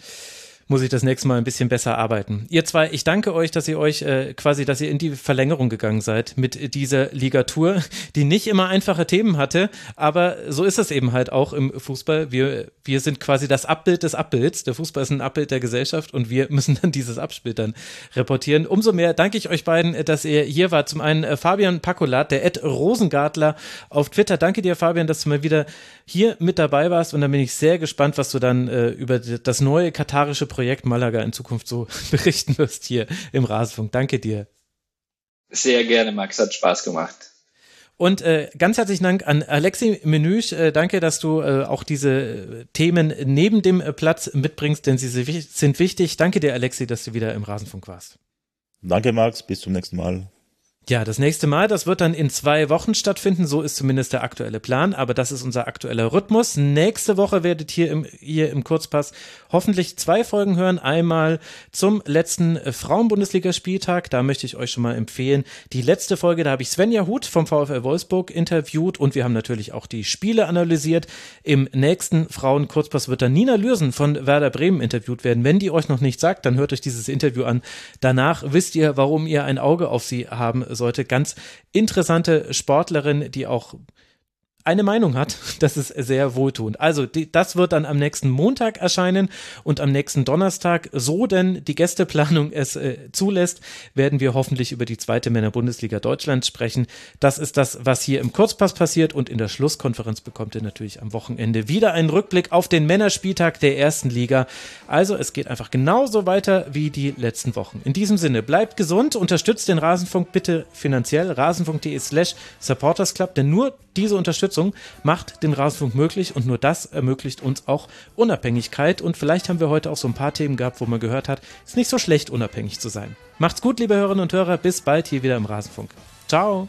muss ich das nächste Mal ein bisschen besser arbeiten. Ihr zwei, ich danke euch, dass ihr euch äh, quasi, dass ihr in die Verlängerung gegangen seid mit dieser Ligatur, die nicht immer einfache Themen hatte, aber so ist es eben halt auch im Fußball. Wir, wir sind quasi das Abbild des Abbilds. Der Fußball ist ein Abbild der Gesellschaft und wir (laughs) müssen dann dieses Abbild dann reportieren. Umso mehr danke ich euch beiden, dass ihr hier wart. Zum einen äh, Fabian Pakolat, der Ed Rosengartler auf Twitter. Danke dir, Fabian, dass du mal wieder hier mit dabei warst und dann bin ich sehr gespannt, was du dann äh, über das neue katarische Projekt Malaga in Zukunft so (laughs) berichten wirst hier im Rasenfunk. Danke dir. Sehr gerne, Max, hat Spaß gemacht. Und äh, ganz herzlichen Dank an Alexi Menüsch. Äh, danke, dass du äh, auch diese äh, Themen neben dem äh, Platz mitbringst, denn sie sind wichtig. Danke dir, Alexi, dass du wieder im Rasenfunk warst. Danke, Max. Bis zum nächsten Mal. Ja, das nächste Mal, das wird dann in zwei Wochen stattfinden, so ist zumindest der aktuelle Plan, aber das ist unser aktueller Rhythmus. Nächste Woche werdet ihr im, ihr im Kurzpass hoffentlich zwei Folgen hören. Einmal zum letzten Frauenbundesligaspieltag, da möchte ich euch schon mal empfehlen. Die letzte Folge, da habe ich Svenja Huth vom VfL Wolfsburg interviewt und wir haben natürlich auch die Spiele analysiert. Im nächsten Frauenkurzpass wird dann Nina Lürsen von Werder Bremen interviewt werden. Wenn die euch noch nicht sagt, dann hört euch dieses Interview an. Danach wisst ihr, warum ihr ein Auge auf sie haben sollte. Ganz interessante Sportlerin, die auch eine Meinung hat. (laughs) Das ist sehr wohltuend. Also, die, das wird dann am nächsten Montag erscheinen und am nächsten Donnerstag, so denn die Gästeplanung es äh, zulässt, werden wir hoffentlich über die zweite Männer-Bundesliga Deutschlands sprechen. Das ist das, was hier im Kurzpass passiert und in der Schlusskonferenz bekommt ihr natürlich am Wochenende wieder einen Rückblick auf den Männerspieltag der ersten Liga. Also, es geht einfach genauso weiter wie die letzten Wochen. In diesem Sinne, bleibt gesund, unterstützt den Rasenfunk bitte finanziell, rasenfunk.de slash supportersclub, denn nur diese Unterstützung macht den Rasenfunk möglich und nur das ermöglicht uns auch Unabhängigkeit. Und vielleicht haben wir heute auch so ein paar Themen gehabt, wo man gehört hat, ist nicht so schlecht, unabhängig zu sein. Macht's gut, liebe Hörerinnen und Hörer. Bis bald hier wieder im Rasenfunk. Ciao.